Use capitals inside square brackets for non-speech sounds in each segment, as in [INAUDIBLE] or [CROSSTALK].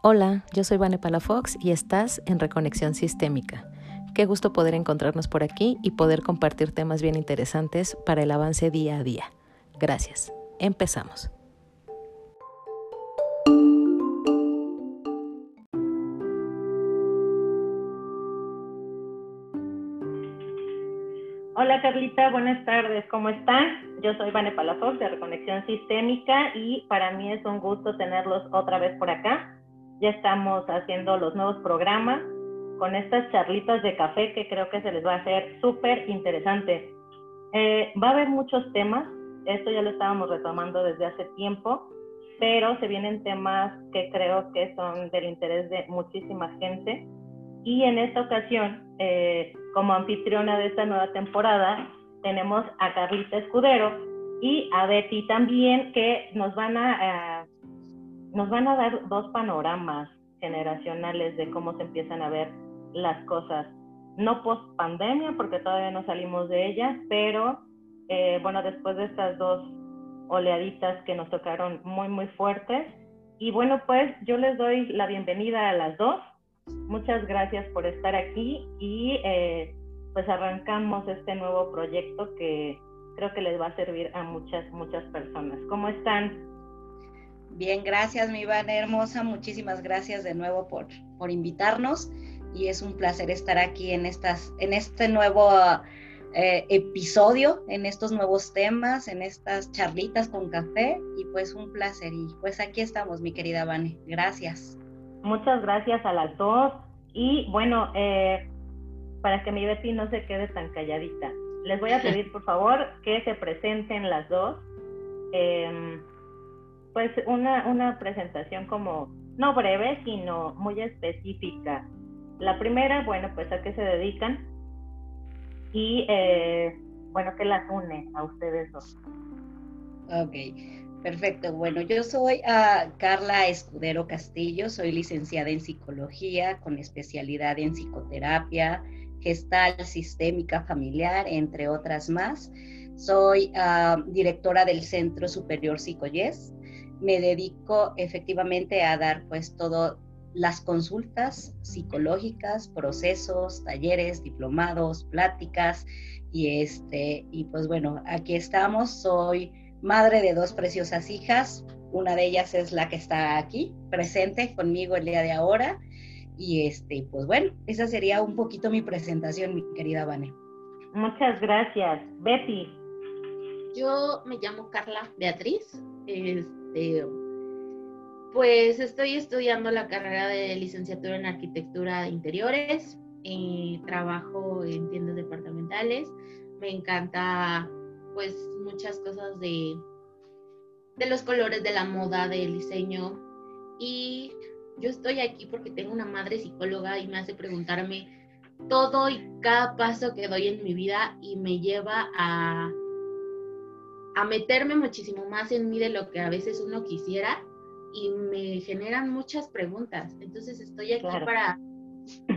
Hola, yo soy Vane Palafox y estás en Reconexión Sistémica. Qué gusto poder encontrarnos por aquí y poder compartir temas bien interesantes para el avance día a día. Gracias. Empezamos. Hola Carlita, buenas tardes, ¿cómo están? Yo soy Vane Palafox de Reconexión Sistémica y para mí es un gusto tenerlos otra vez por acá. Ya estamos haciendo los nuevos programas con estas charlitas de café que creo que se les va a hacer súper interesante. Eh, va a haber muchos temas, esto ya lo estábamos retomando desde hace tiempo, pero se vienen temas que creo que son del interés de muchísima gente. Y en esta ocasión, eh, como anfitriona de esta nueva temporada, tenemos a Carlita Escudero y a Betty también, que nos van a, nos van a dar dos panoramas generacionales de cómo se empiezan a ver las cosas. No post pandemia, porque todavía no salimos de ella, pero eh, bueno, después de estas dos oleaditas que nos tocaron muy, muy fuertes. Y bueno, pues yo les doy la bienvenida a las dos. Muchas gracias por estar aquí y eh, pues arrancamos este nuevo proyecto que creo que les va a servir a muchas, muchas personas. ¿Cómo están? Bien, gracias, mi Iván hermosa. Muchísimas gracias de nuevo por, por invitarnos y es un placer estar aquí en, estas, en este nuevo eh, episodio, en estos nuevos temas, en estas charlitas con café y pues un placer. Y pues aquí estamos, mi querida Vane. Gracias. Muchas gracias a las dos. Y bueno, eh, para que mi Betty no se quede tan calladita, les voy a [LAUGHS] pedir por favor que se presenten las dos. Em, pues una, una presentación como, no breve, sino muy específica. La primera, bueno, pues a qué se dedican y, eh, bueno, qué las une a ustedes dos. Ok, perfecto. Bueno, yo soy uh, Carla Escudero Castillo, soy licenciada en psicología con especialidad en psicoterapia, gestal sistémica familiar, entre otras más. Soy uh, directora del Centro Superior Psicoyes. Me dedico efectivamente a dar pues todo las consultas psicológicas, procesos, talleres, diplomados, pláticas y este y pues bueno, aquí estamos. Soy madre de dos preciosas hijas. Una de ellas es la que está aquí presente conmigo el día de ahora y este pues bueno, esa sería un poquito mi presentación, mi querida Vane. Muchas gracias, Betty. Yo me llamo Carla Beatriz. Este pues estoy estudiando la carrera de licenciatura en arquitectura de interiores, eh, trabajo en tiendas departamentales, me encanta pues muchas cosas de, de los colores, de la moda, del diseño. Y yo estoy aquí porque tengo una madre psicóloga y me hace preguntarme todo y cada paso que doy en mi vida y me lleva a, a meterme muchísimo más en mí de lo que a veces uno quisiera y me generan muchas preguntas. Entonces estoy aquí para,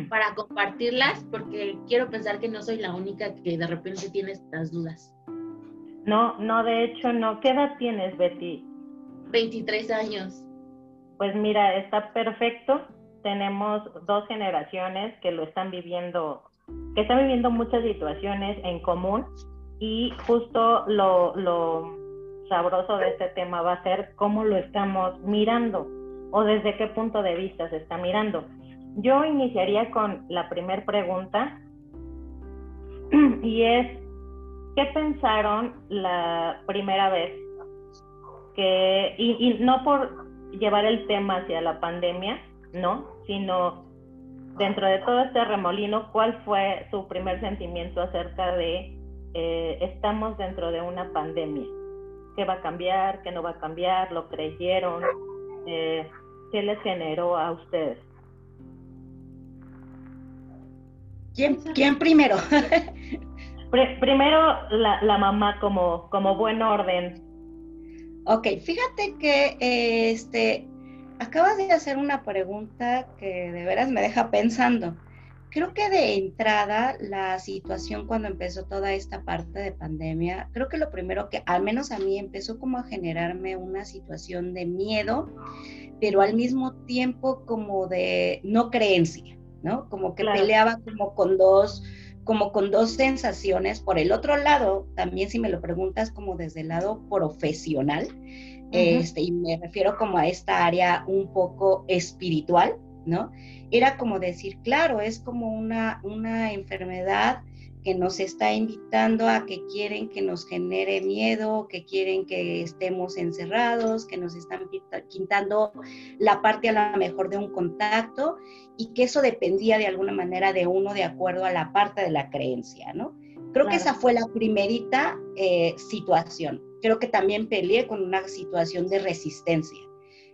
para compartirlas porque quiero pensar que no soy la única que de repente tiene estas dudas. No, no, de hecho no. ¿Qué edad tienes, Betty? 23 años. Pues mira, está perfecto. Tenemos dos generaciones que lo están viviendo, que están viviendo muchas situaciones en común y justo lo, lo sabroso de este tema va a ser cómo lo estamos mirando o desde qué punto de vista se está mirando. Yo iniciaría con la primera pregunta [CLEARS THROAT] y es, ¿qué pensaron la primera vez que, y, no por llevar el tema hacia la pandemia, ¿no? Sino dentro de todo este remolino, ¿cuál fue su primer sentimiento acerca de eh, estamos dentro de una pandemia? qué va a cambiar, qué no va a cambiar, lo creyeron, eh, qué les generó a ustedes. ¿Quién, quién primero? [LAUGHS] primero la, la, mamá como, como buen orden. Ok, fíjate que este acabas de hacer una pregunta que de veras me deja pensando. Creo que de entrada la situación cuando empezó toda esta parte de pandemia, creo que lo primero que al menos a mí empezó como a generarme una situación de miedo, pero al mismo tiempo como de no creencia, ¿no? Como que peleaba como con dos como con dos sensaciones. Por el otro lado, también si me lo preguntas como desde el lado profesional, este, y me refiero como a esta área un poco espiritual, ¿no? Era como decir, claro, es como una, una enfermedad que nos está invitando a que quieren que nos genere miedo, que quieren que estemos encerrados, que nos están quitando la parte a lo mejor de un contacto y que eso dependía de alguna manera de uno de acuerdo a la parte de la creencia, ¿no? Creo que esa fue la primerita eh, situación. Creo que también peleé con una situación de resistencia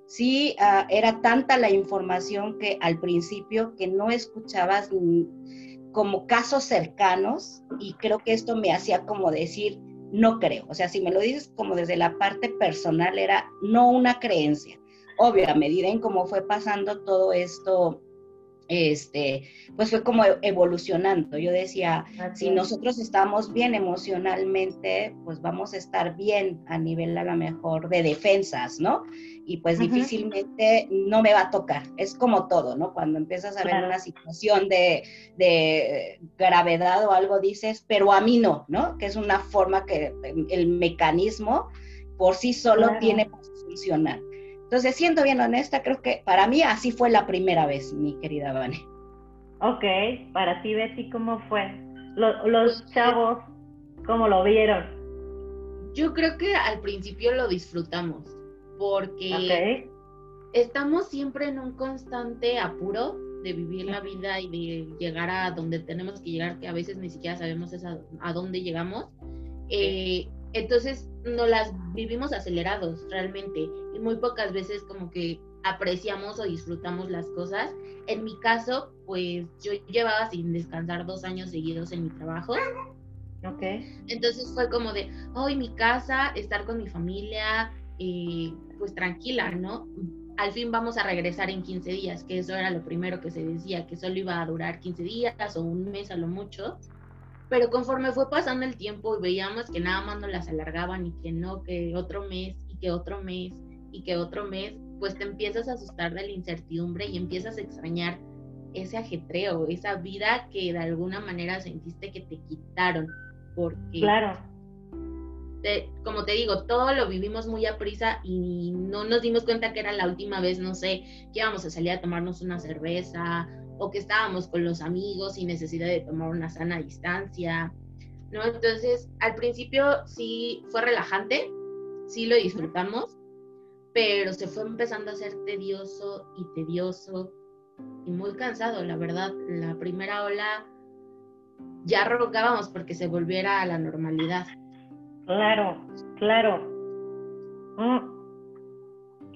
sí ah, era tanta la información que al principio que no escuchabas como casos cercanos y creo que esto me hacía como decir, no creo. O sea, si me lo dices como desde la parte personal, era no una creencia. Obvio, a medida en cómo fue pasando todo esto este, pues fue como evolucionando. Yo decía, si nosotros estamos bien emocionalmente, pues vamos a estar bien a nivel a lo mejor de defensas, ¿no? Y pues difícilmente no me va a tocar. Es como todo, ¿no? Cuando empiezas a ver una situación de, gravedad o algo, dices, pero a mí no, ¿no? Que es una forma que el mecanismo por sí solo tiene para funcionar. Entonces, siendo bien honesta, creo que para mí así fue la primera vez, mi querida Vane. Ok, para ti, Betty, ¿cómo fue? Los, chavos, ¿cómo lo vieron? Yo creo que al principio lo disfrutamos, porque estamos siempre en un constante apuro de vivir la vida y de llegar a donde tenemos que llegar, que a veces ni siquiera sabemos a, dónde llegamos. Eh, entonces, no las vivimos acelerados realmente y muy pocas veces como que apreciamos o disfrutamos las cosas. En mi caso, pues yo llevaba sin descansar dos años seguidos en mi trabajo. Ok. Entonces fue como de, hoy mi casa, estar con mi familia, eh, pues tranquila, ¿no? Al fin vamos a regresar en 15 días, que eso era lo primero que se decía, que solo iba a durar 15 días o un mes a lo mucho pero conforme fue pasando el tiempo y veíamos que nada más nos las alargaban y que no, que otro mes y que otro mes y que otro mes, pues te empiezas a asustar de la incertidumbre y empiezas a extrañar ese ajetreo, esa vida que de alguna manera sentiste que te quitaron, porque... Claro. como te digo, todo lo vivimos muy a prisa y no nos dimos cuenta que era la última vez, no sé, que íbamos a salir a tomarnos una cerveza o que estábamos con los amigos sin necesidad de tomar una sana distancia, ¿no? Entonces, al principio sí fue relajante, sí lo disfrutamos, pero se fue empezando a ser tedioso y tedioso y muy cansado, la verdad. La primera ola ya rogábamos porque se volviera a la normalidad. Claro, claro. Mm.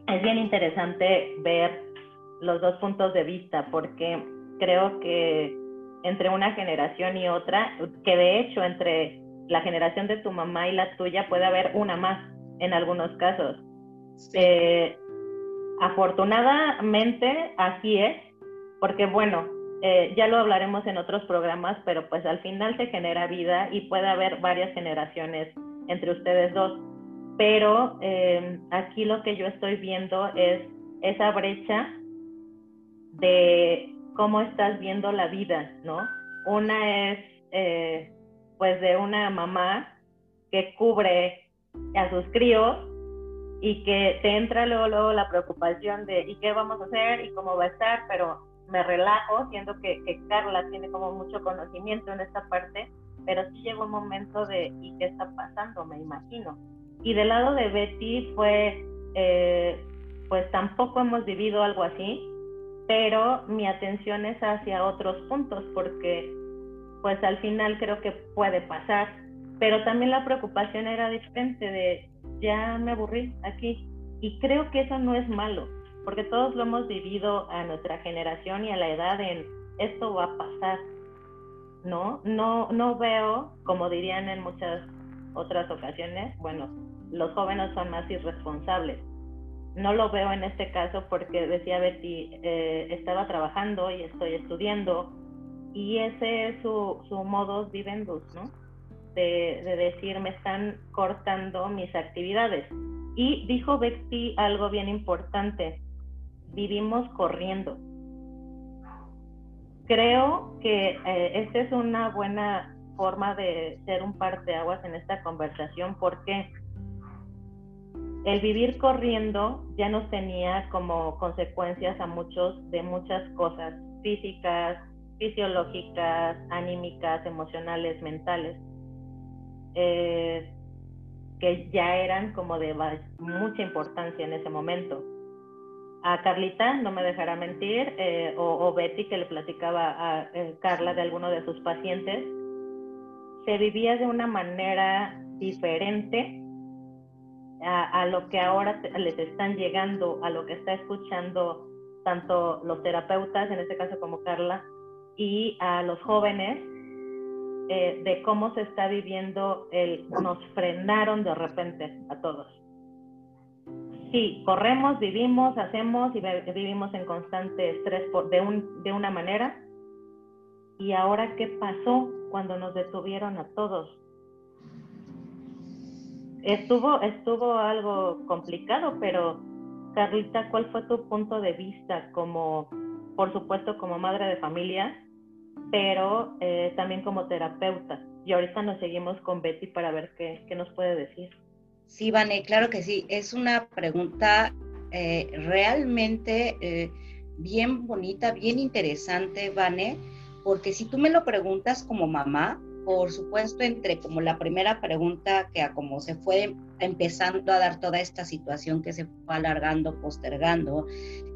Es bien interesante ver los dos puntos de vista, porque creo que entre una generación y otra, que de hecho entre la generación de tu mamá y la tuya puede haber una más en algunos casos. Eh, afortunadamente así es, porque bueno, eh, ya lo hablaremos en otros programas, pero pues al final se genera vida y puede haber varias generaciones entre ustedes dos. Pero eh, aquí lo que yo estoy viendo es esa brecha de cómo estás viendo la vida, ¿no? Una es, eh, pues, de una mamá que cubre a sus críos y que te entra luego, luego la preocupación de ¿y qué vamos a hacer? ¿y cómo va a estar? Pero me relajo, siento que, que Carla tiene como mucho conocimiento en esta parte, pero sí llegó un momento de ¿y qué está pasando? Me imagino. Y del lado de Betty fue, eh, pues tampoco hemos vivido algo así, pero mi atención es hacia otros puntos porque pues al final creo que puede pasar, pero también la preocupación era diferente de ya me aburrí aquí y creo que eso no es malo, porque todos lo hemos vivido a nuestra generación y a la edad en esto va a pasar. No, no no veo, como dirían en muchas otras ocasiones, bueno, los jóvenes son más irresponsables no lo veo en este caso porque decía Betty, eh, estaba trabajando y estoy estudiando y ese es su, su modus vivendus, ¿no? De, de, decir, me están cortando mis actividades. Y dijo Betty algo bien importante, vivimos corriendo. Creo que eh, esta es una buena forma de ser un parteaguas en esta conversación porque el vivir corriendo ya nos tenía como consecuencias a muchos de muchas cosas físicas, fisiológicas, anímicas, emocionales, mentales, eh, que ya eran como de mucha importancia en ese momento. A Carlita, no me dejará mentir, eh, o, Betty que le platicaba a eh, Carla de alguno de sus pacientes, se vivía de una manera diferente a, lo que ahora les están llegando, a lo que está escuchando tanto los terapeutas, en este caso como Carla, y a los jóvenes, eh, de cómo se está viviendo el nos frenaron de repente a todos. Sí, corremos, vivimos, hacemos y vivimos en constante estrés de, un, de una manera. ¿Y ahora qué pasó cuando nos detuvieron a todos? Estuvo, estuvo algo complicado, pero Carlita, ¿cuál fue tu punto de vista como, por supuesto, como madre de familia, pero eh, también como terapeuta? Y ahorita nos seguimos con Betty para ver qué, qué nos puede decir. Sí, Vane, claro que sí. Es una pregunta eh, realmente eh, bien bonita, bien interesante, Vane, porque si tú me lo preguntas como mamá, por supuesto, entre como la primera pregunta que a como se fue empezando a dar toda esta situación que se fue alargando, postergando,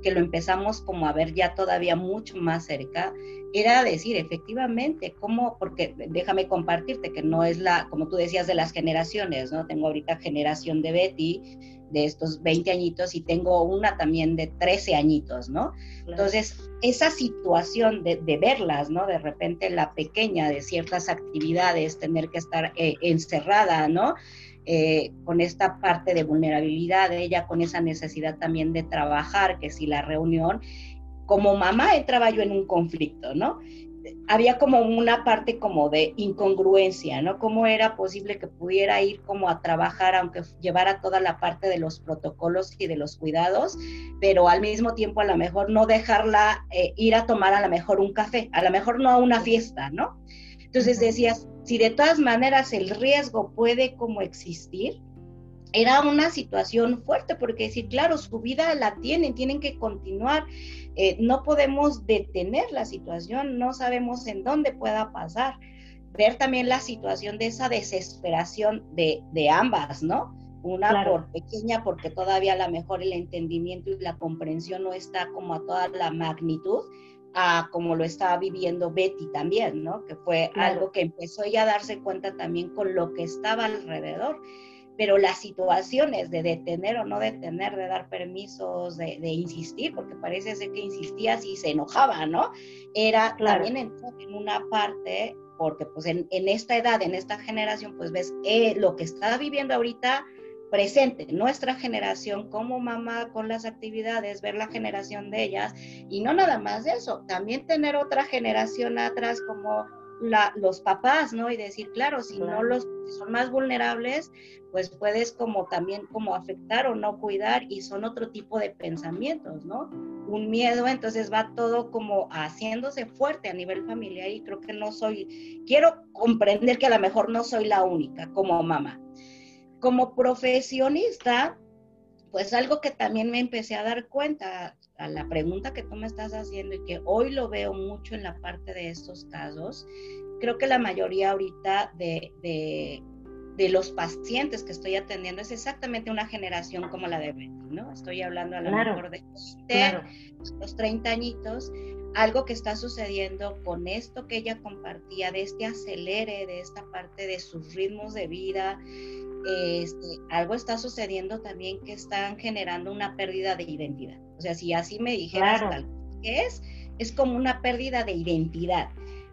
que lo empezamos como a ver ya todavía mucho más cerca, era decir, efectivamente, cómo, porque déjame compartirte que no es la, como tú decías, de las generaciones, ¿no? Tengo ahorita generación de Betty, de estos 20 añitos y tengo una también de 13 añitos, ¿no? Entonces, esa situación de, verlas, ¿no? De repente la pequeña de ciertas actividades, tener que estar eh, encerrada, ¿no? Eh, con esta parte de vulnerabilidad de ella, con esa necesidad también de trabajar, que si la reunión, como mamá entraba yo en un conflicto, ¿no? había como una parte como de incongruencia, ¿no? ¿Cómo era posible que pudiera ir como a trabajar, aunque llevara toda la parte de los protocolos y de los cuidados, pero al mismo tiempo a lo mejor no dejarla eh, ir a tomar a lo mejor un café, a lo mejor no a una fiesta, ¿no? Entonces decías, si de todas maneras el riesgo puede como existir, era una situación fuerte porque decir, claro, su vida la tienen, tienen que continuar, eh, no podemos detener la situación, no sabemos en dónde pueda pasar. Ver también la situación de esa desesperación de, ambas, ¿no? Una por pequeña porque todavía a lo mejor el entendimiento y la comprensión no está como a toda la magnitud, a como lo estaba viviendo Betty también, ¿no? Que fue algo que empezó ella a darse cuenta también con lo que estaba alrededor pero las situaciones de detener o no detener, de dar permisos, de, insistir, porque parece ser que insistía y se enojaba, ¿no? Era también en, una parte, porque pues en, esta edad, en esta generación, pues ves eh, lo que está viviendo ahorita presente, nuestra generación como mamá con las actividades, ver la generación de ellas, y no nada más de eso, también tener otra generación atrás como los papás, ¿no? Y decir, claro, si no los son más vulnerables, pues puedes como también como afectar o no cuidar y son otro tipo de pensamientos, ¿no? Un miedo, entonces va todo como haciéndose fuerte a nivel familiar y creo que no soy, quiero comprender que a lo mejor no soy la única como mamá. Como profesionista, pues algo que también me empecé a dar cuenta a la pregunta que tú me estás haciendo y que hoy lo veo mucho en la parte de estos casos, creo que la mayoría ahorita de, de, los pacientes que estoy atendiendo es exactamente una generación como la de Betty, ¿no? Estoy hablando a lo mejor de los 30 añitos, algo que está sucediendo con esto que ella compartía, de este acelere, de esta parte de sus ritmos de vida, este, algo está sucediendo también que están generando una pérdida de identidad. O sea, si así me dijeras tal que es, es como una pérdida de identidad,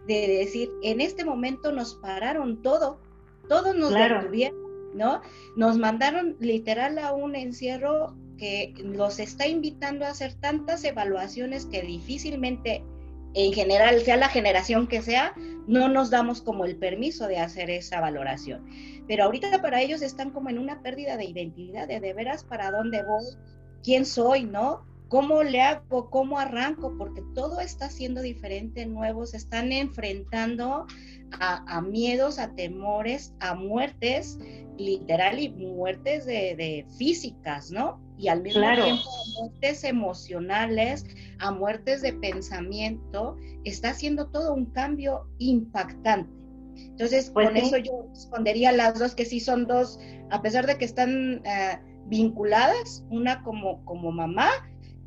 de decir, en este momento nos pararon todo, todos nos detuvieron, ¿no? Nos mandaron literal a un encierro que los está invitando a hacer tantas evaluaciones que difícilmente en general, sea la generación que sea, no nos damos como el permiso de hacer esa valoración. Pero ahorita para ellos están como en una pérdida de identidad, de de veras para dónde voy, quién soy, ¿no? ¿Cómo le hago? ¿Cómo arranco? Porque todo está siendo diferente, nuevo, se están enfrentando a, miedos, a temores, a muertes, literal y muertes de, físicas, ¿no? Y al mismo tiempo a muertes emocionales, a muertes de pensamiento, está haciendo todo un cambio impactante. Entonces, pues con eso yo respondería las dos, que sí son dos, a pesar de que están eh, vinculadas, una como, como mamá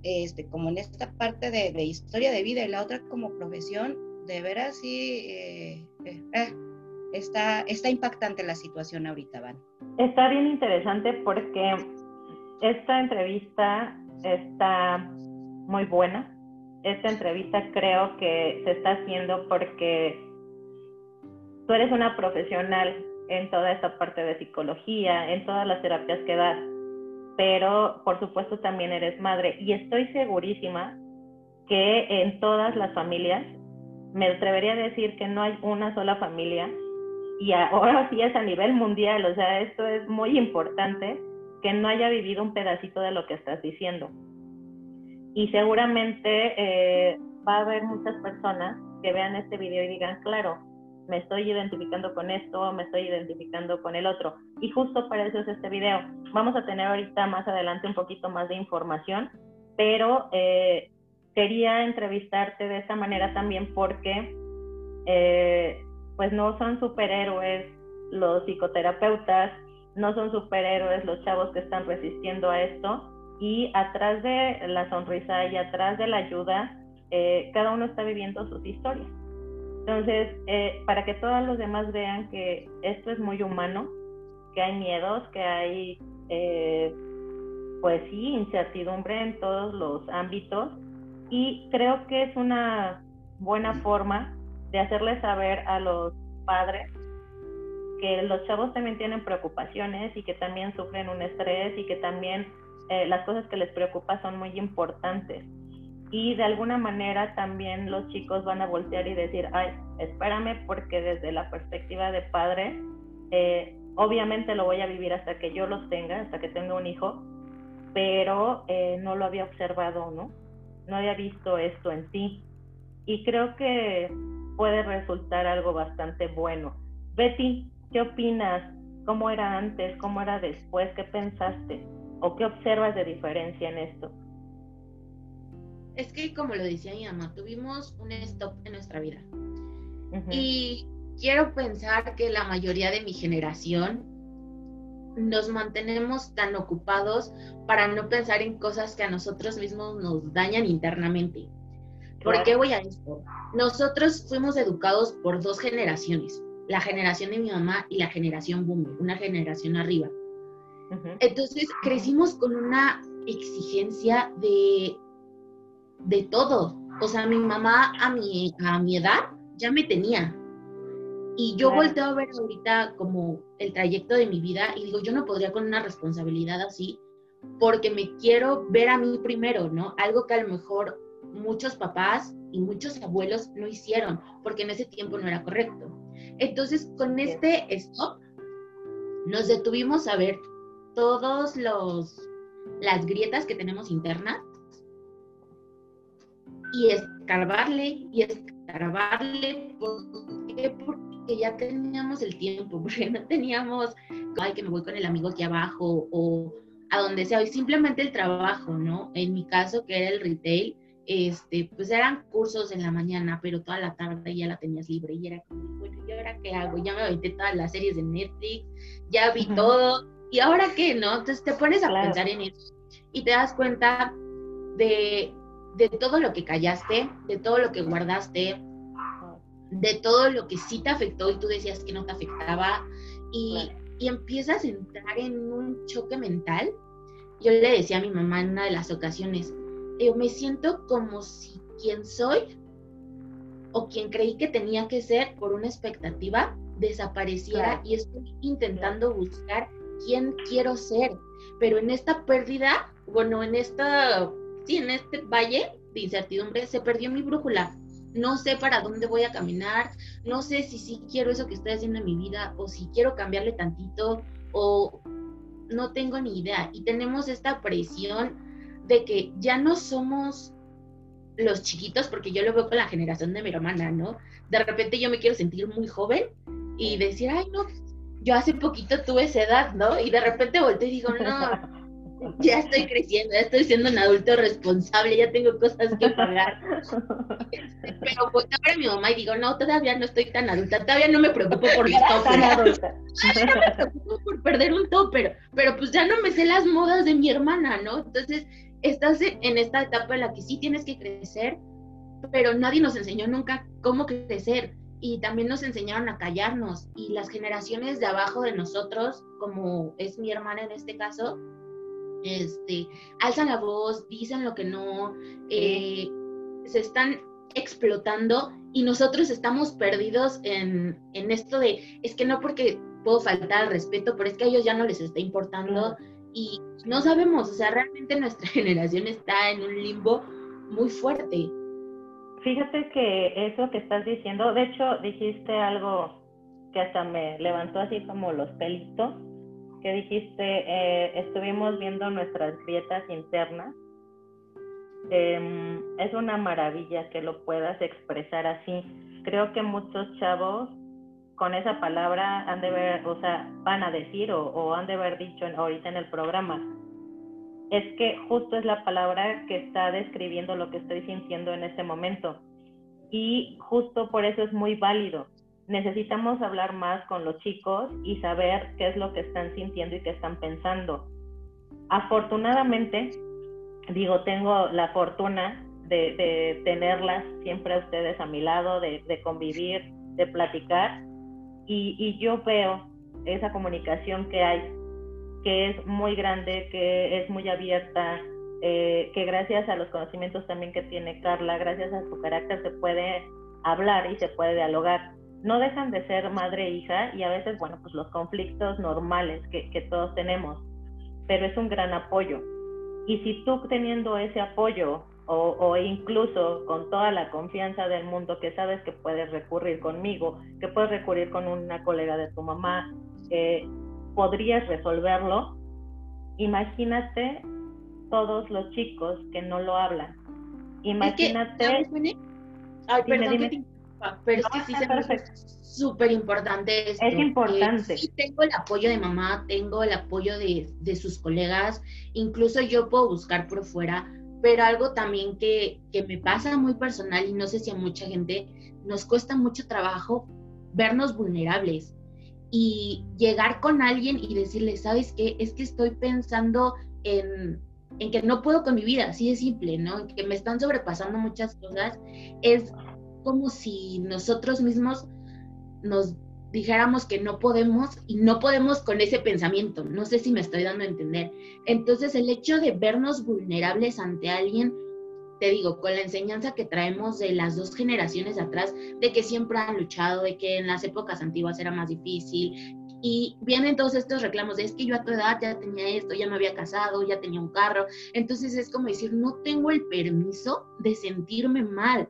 este, como en esta parte de, historia de vida y la otra como profesión, de veras sí eh, eh, eh, está, está impactante la situación ahorita, Van. Está bien interesante porque esta entrevista está muy buena. Esta entrevista creo que se está haciendo porque tú eres una profesional en toda esta parte de psicología, en todas las terapias que das pero por supuesto también eres madre y estoy segurísima que en todas las familias, me atrevería a decir que no hay una sola familia y ahora sí es a nivel mundial, o sea, esto es muy importante que no haya vivido un pedacito de lo que estás diciendo. Y seguramente eh, va a haber muchas personas que vean este video y digan, claro, me estoy identificando con esto, me estoy identificando con el otro. Y justo para eso es este video. Vamos a tener ahorita más adelante un poquito más de información, pero eh, quería entrevistarte de esta manera también porque eh, pues no son superhéroes los psicoterapeutas, no son superhéroes los chavos que están resistiendo a esto y atrás de la sonrisa y atrás de la ayuda, eh, cada uno está viviendo sus historias. Entonces, eh, para que todos los demás vean que esto es muy humano, que hay miedos, que hay, eh, pues sí, incertidumbre en todos los ámbitos. Y creo que es una buena forma de hacerles saber a los padres que los chavos también tienen preocupaciones y que también sufren un estrés y que también eh, las cosas que les preocupan son muy importantes y de alguna manera también los chicos van a voltear y decir, ay, espérame porque desde la perspectiva de padre, eh, obviamente lo voy a vivir hasta que yo los tenga, hasta que tenga un hijo, pero eh, no lo había observado, ¿no? No había visto esto en ti. Y creo que puede resultar algo bastante bueno. Betty, ¿qué opinas? ¿Cómo era antes? ¿Cómo era después? ¿Qué pensaste? ¿O qué observas de diferencia en esto? es que como lo decía mi mamá, tuvimos un stop en nuestra vida. Y quiero pensar que la mayoría de mi generación nos mantenemos tan ocupados para no pensar en cosas que a nosotros mismos nos dañan internamente. ¿Por qué voy a esto? Nosotros fuimos educados por dos generaciones, la generación de mi mamá y la generación boomer, una generación arriba. Entonces crecimos con una exigencia de de todo. O sea, mi mamá a mi, a mi edad ya me tenía. Y yo volteo a ver ahorita como el trayecto de mi vida y digo, yo no podría con una responsabilidad así porque me quiero ver a mí primero, ¿no? Algo que a lo mejor muchos papás y muchos abuelos no hicieron porque en ese tiempo no era correcto. Entonces, con este stop, nos detuvimos a ver todos los las grietas que tenemos internas. Y escarbarle y escarbarle. Porque ya teníamos el tiempo, [LAUGHS] porque no teníamos, ay, que me voy con el amigo aquí abajo o a donde sea, y simplemente el trabajo, ¿no? En mi caso, que era el retail, este, pues eran cursos en la mañana, pero toda la tarde ya la tenías libre. Y era como, bueno, ¿y ahora qué hago? Ya me aventé todas las series de Netflix, ya vi todo, ¿y ahora qué, no? Entonces te pones a pensar en eso y te das cuenta de de todo lo que callaste, de todo lo que guardaste, de todo lo que sí te afectó y tú decías que no te afectaba, y, empiezas a entrar en un choque mental. Yo le decía a mi mamá en una de las ocasiones, yo me siento como si quien soy o quien creí que tenía que ser por una expectativa desapareciera y estoy intentando buscar quién quiero ser. Pero en esta pérdida, bueno, en esta sí, en este valle de incertidumbre se perdió mi brújula. no sé para dónde voy a caminar, no sé si sí quiero eso que estoy haciendo en mi vida o si quiero cambiarle tantito o no tengo ni idea. Y tenemos esta presión de que ya no somos los chiquitos, porque yo lo veo con la generación de mi hermana, ¿no? De repente yo me quiero sentir muy joven y decir, ay, no, yo hace poquito tuve esa edad, ¿no? Y de repente volteo y digo, no, ya estoy creciendo, ya estoy siendo un adulto responsable, ya tengo cosas que pagar. [LAUGHS] Pero pues ahora mi mamá y digo, no, todavía no estoy tan adulta, todavía no me preocupo por [LAUGHS] los topes. no me preocupo por perder un tope, pero, pues ya no me sé las modas de mi hermana, ¿no? Entonces, estás en esta etapa en la que sí tienes que crecer, pero nadie nos enseñó nunca cómo crecer y también nos enseñaron a callarnos y las generaciones de abajo de nosotros, como es mi hermana en este caso, este, alzan la voz, dicen lo que no, eh, se están explotando y nosotros estamos perdidos en, en, esto de, es que no porque puedo faltar al respeto, pero es que a ellos ya no les está importando y no sabemos, o sea, realmente nuestra [LAUGHS] generación está en un limbo muy fuerte. Fíjate que eso que estás diciendo, de hecho dijiste algo que hasta me levantó así como los pelitos, que dijiste, eh, estuvimos viendo nuestras grietas internas. Em, es una maravilla que lo puedas expresar así. Creo que muchos chavos con esa palabra han de ver, o sea, van a decir o, han de haber dicho ahorita en el programa. Es que justo es la palabra que está describiendo lo que estoy sintiendo en este momento. Y justo por eso es muy válido necesitamos hablar más con los chicos y saber qué es lo que están sintiendo y qué están pensando. Afortunadamente, digo, tengo la fortuna de, tenerlas siempre a ustedes a mi lado, de, convivir, de platicar, y, yo veo esa comunicación que hay, que es muy grande, que es muy abierta, eh, que gracias a los conocimientos también que tiene Carla, gracias a su carácter se puede hablar y se puede dialogar no dejan de ser madre e hija y a veces, bueno, pues los conflictos normales que, todos tenemos, pero es un gran apoyo. Y si tú teniendo ese apoyo o, incluso con toda la confianza del mundo que sabes que puedes recurrir conmigo, que puedes recurrir con una colega de tu mamá, que podrías resolverlo, imagínate todos los chicos que no lo hablan. Imagínate... Ay, perdón, pero es que sí se me hace súper importante esto. Es importante. Sí tengo el apoyo de mamá, tengo el apoyo de, de, sus colegas, incluso yo puedo buscar por fuera, pero algo también que, que me pasa muy personal y no sé si a mucha gente nos cuesta mucho trabajo vernos vulnerables y llegar con alguien y decirle, ¿sabes qué? Es que estoy pensando en, en que no puedo con mi vida, así de simple, ¿no? Que me están sobrepasando muchas cosas, es como si nosotros mismos nos dijéramos que no podemos y no podemos con ese pensamiento. No sé si me estoy dando a entender. Entonces el hecho de vernos vulnerables ante alguien, te digo, con la enseñanza que traemos de las dos generaciones atrás, de que siempre han luchado, de que en las épocas antiguas era más difícil. Y vienen todos estos reclamos de es que yo a tu edad ya tenía esto, ya me había casado, ya tenía un carro. Entonces es como decir, no tengo el permiso de sentirme mal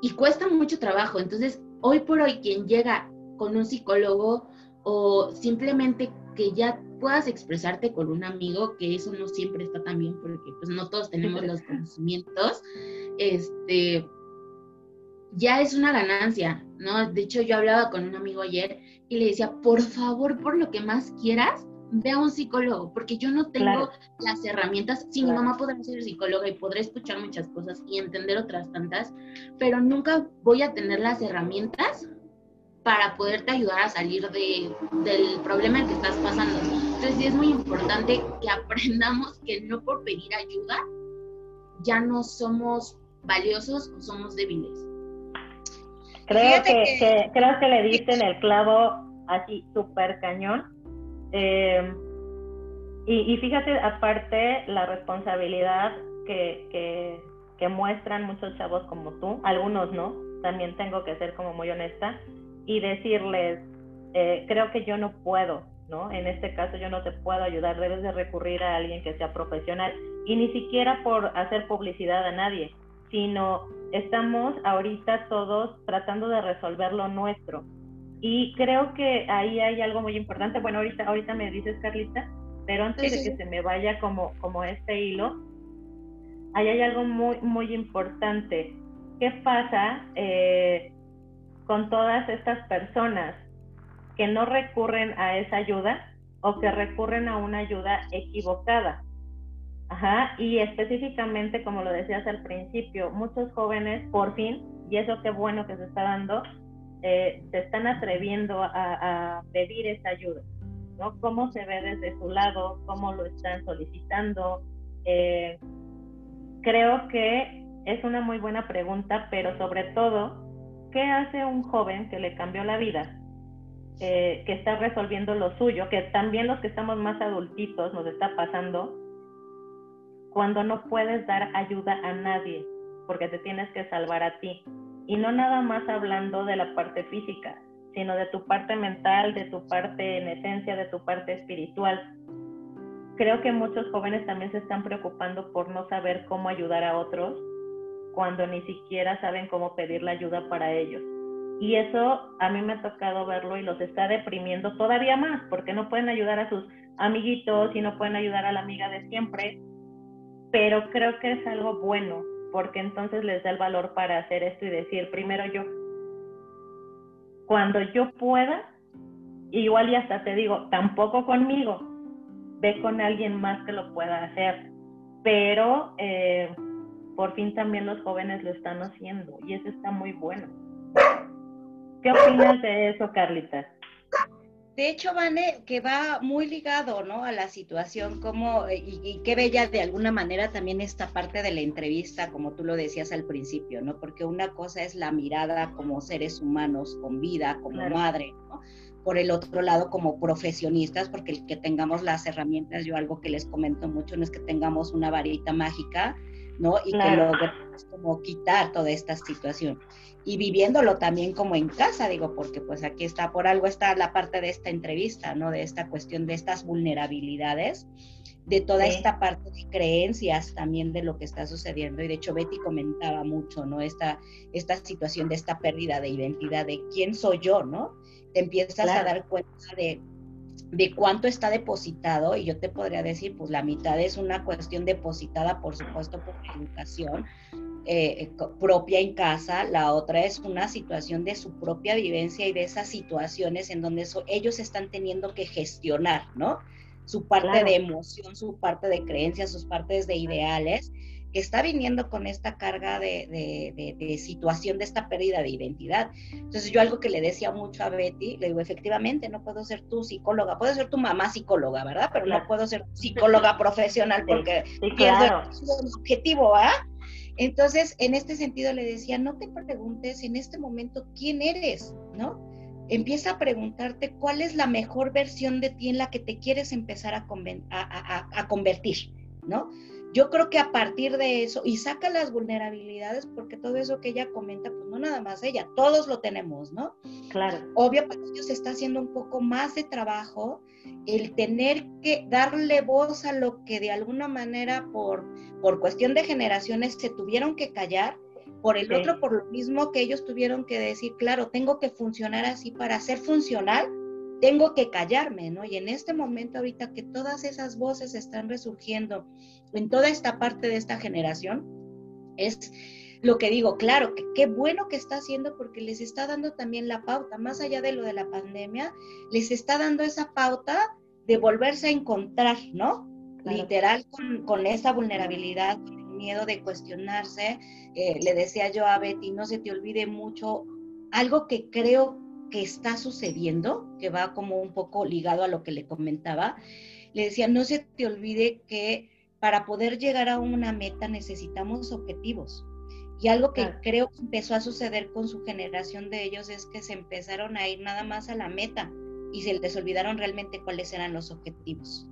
y, cuesta mucho trabajo. Entonces, hoy por hoy, quien llega con un psicólogo o simplemente que ya puedas expresarte con un amigo, que eso no siempre está tan bien porque pues no todos tenemos los conocimientos, este, ya es una ganancia, ¿no? De hecho, yo hablaba con un amigo ayer y le decía, por favor, por lo que más quieras, ve a un psicólogo, porque yo no tengo las herramientas. Sí, mi mamá podrá ser psicóloga y podré escuchar muchas cosas y entender otras tantas, pero nunca voy a tener las herramientas para poderte ayudar a salir de, del problema en que estás pasando. Entonces sí es muy importante que aprendamos que no por pedir ayuda ya no somos valiosos o somos débiles. Creo que, creo que le diste en el clavo así súper cañón eh, y, fíjate, aparte, la responsabilidad que, que, muestran muchos chavos como tú, algunos no, también tengo que ser como muy honesta y decirles, eh, creo que yo no puedo, ¿no? En este caso yo no te puedo ayudar, debes de recurrir a alguien que sea profesional y ni siquiera por hacer publicidad a nadie, sino estamos ahorita todos tratando de resolver lo nuestro. Y creo que ahí hay algo muy importante. Bueno, ahorita, ahorita me dices, Carlita, pero antes de que se me vaya como, como este hilo, ahí hay algo muy, muy importante. ¿Qué pasa eh, con todas estas personas que no recurren a esa ayuda o que recurren a una ayuda equivocada? Y específicamente, como lo decías al principio, muchos jóvenes, por fin, y eso qué bueno que se está dando, eh, se están atreviendo a, pedir esa ayuda, ¿no? ¿Cómo se ve desde su lado? ¿Cómo lo están solicitando? Eh, creo que es una muy buena pregunta, pero sobre todo, ¿qué hace un joven que le cambió la vida? Eh, que está resolviendo lo suyo, que también los que estamos más adultitos nos está pasando, cuando no puedes dar ayuda a nadie, porque te tienes que salvar a ti. Y no nada más hablando de la parte física, sino de tu parte mental, de tu parte en esencia, de tu parte espiritual. Creo que muchos jóvenes también se están preocupando por no saber cómo ayudar a otros cuando ni siquiera saben cómo pedir la ayuda para ellos. Y eso a mí me ha tocado verlo y los está deprimiendo todavía más, porque no pueden ayudar a sus amiguitos y no pueden ayudar a la amiga de siempre, pero creo que es algo bueno, porque entonces les da el valor para hacer esto y decir, primero yo, cuando yo pueda, igual y hasta te digo, tampoco conmigo, ve con alguien más que lo pueda hacer, pero eh, por fin también los jóvenes lo están haciendo y eso está muy bueno. ¿Qué opinas de eso, Carlita? De hecho, Vane, que va muy ligado, ¿no? A la situación, como, y, y, qué bella de alguna manera también esta parte de la entrevista, como tú lo decías al principio, ¿no? Porque una cosa es la mirada como seres humanos, con vida, como madre, ¿no? Por el otro lado, como profesionistas, porque el que tengamos las herramientas, yo algo que les comento mucho, no es que tengamos una varita mágica, ¿no? Y que logremos como quitar toda esta situación y viviéndolo también como en casa, digo, porque pues aquí está, por algo está la parte de esta entrevista, ¿no? De esta cuestión de estas vulnerabilidades, de toda esta parte de creencias también de lo que está sucediendo. Y de hecho Betty comentaba mucho, ¿no? Esta, esta situación de esta pérdida de identidad, de quién soy yo, ¿no? Te empiezas a dar cuenta de de cuánto está depositado, y yo te podría decir, pues la mitad es una cuestión depositada, por supuesto, por educación, eh, propia en casa, la otra es una situación de su propia vivencia y de esas situaciones en donde ellos están teniendo que gestionar, ¿no? Su parte de emoción, su parte de creencias, sus partes de ideales, que está viniendo con esta carga de, de, situación, de esta pérdida de identidad. Entonces yo algo que le decía mucho a Betty, le digo, efectivamente, no puedo ser tu psicóloga, puedo ser tu mamá psicóloga, ¿verdad? Pero no puedo ser psicóloga [LAUGHS] profesional porque pierdo el objetivo, ¿ah? Entonces, en este sentido le decía, no te preguntes en este momento quién eres, ¿no? Empieza a preguntarte cuál es la mejor versión de ti en la que te quieres empezar a, a, convertir, ¿no? Yo creo que a partir de eso, y saca las vulnerabilidades, porque todo eso que ella comenta, pues no nada más ella, todos lo tenemos, ¿no? Claro. Obvio, para ellos está haciendo un poco más de trabajo el tener que darle voz a lo que de alguna manera por, por cuestión de generaciones se tuvieron que callar, por el otro por lo mismo que ellos tuvieron que decir, claro, tengo que funcionar así para ser funcional, tengo que callarme, ¿no? Y en este momento ahorita que todas esas voces están resurgiendo en toda esta parte de esta generación, es lo que digo, claro, que qué bueno que está haciendo porque les está dando también la pauta, más allá de lo de la pandemia, les está dando esa pauta de volverse a encontrar, ¿no? Literal, con, esa vulnerabilidad, con el miedo de cuestionarse. Eh, le decía yo a Betty, no se te olvide mucho algo que creo que está sucediendo, que va como un poco ligado a lo que le comentaba. Le decía, no se te olvide que para poder llegar a una meta necesitamos objetivos. Y algo que creo que empezó a suceder con su generación de ellos es que se empezaron a ir nada más a la meta y se les olvidaron realmente cuáles eran los objetivos.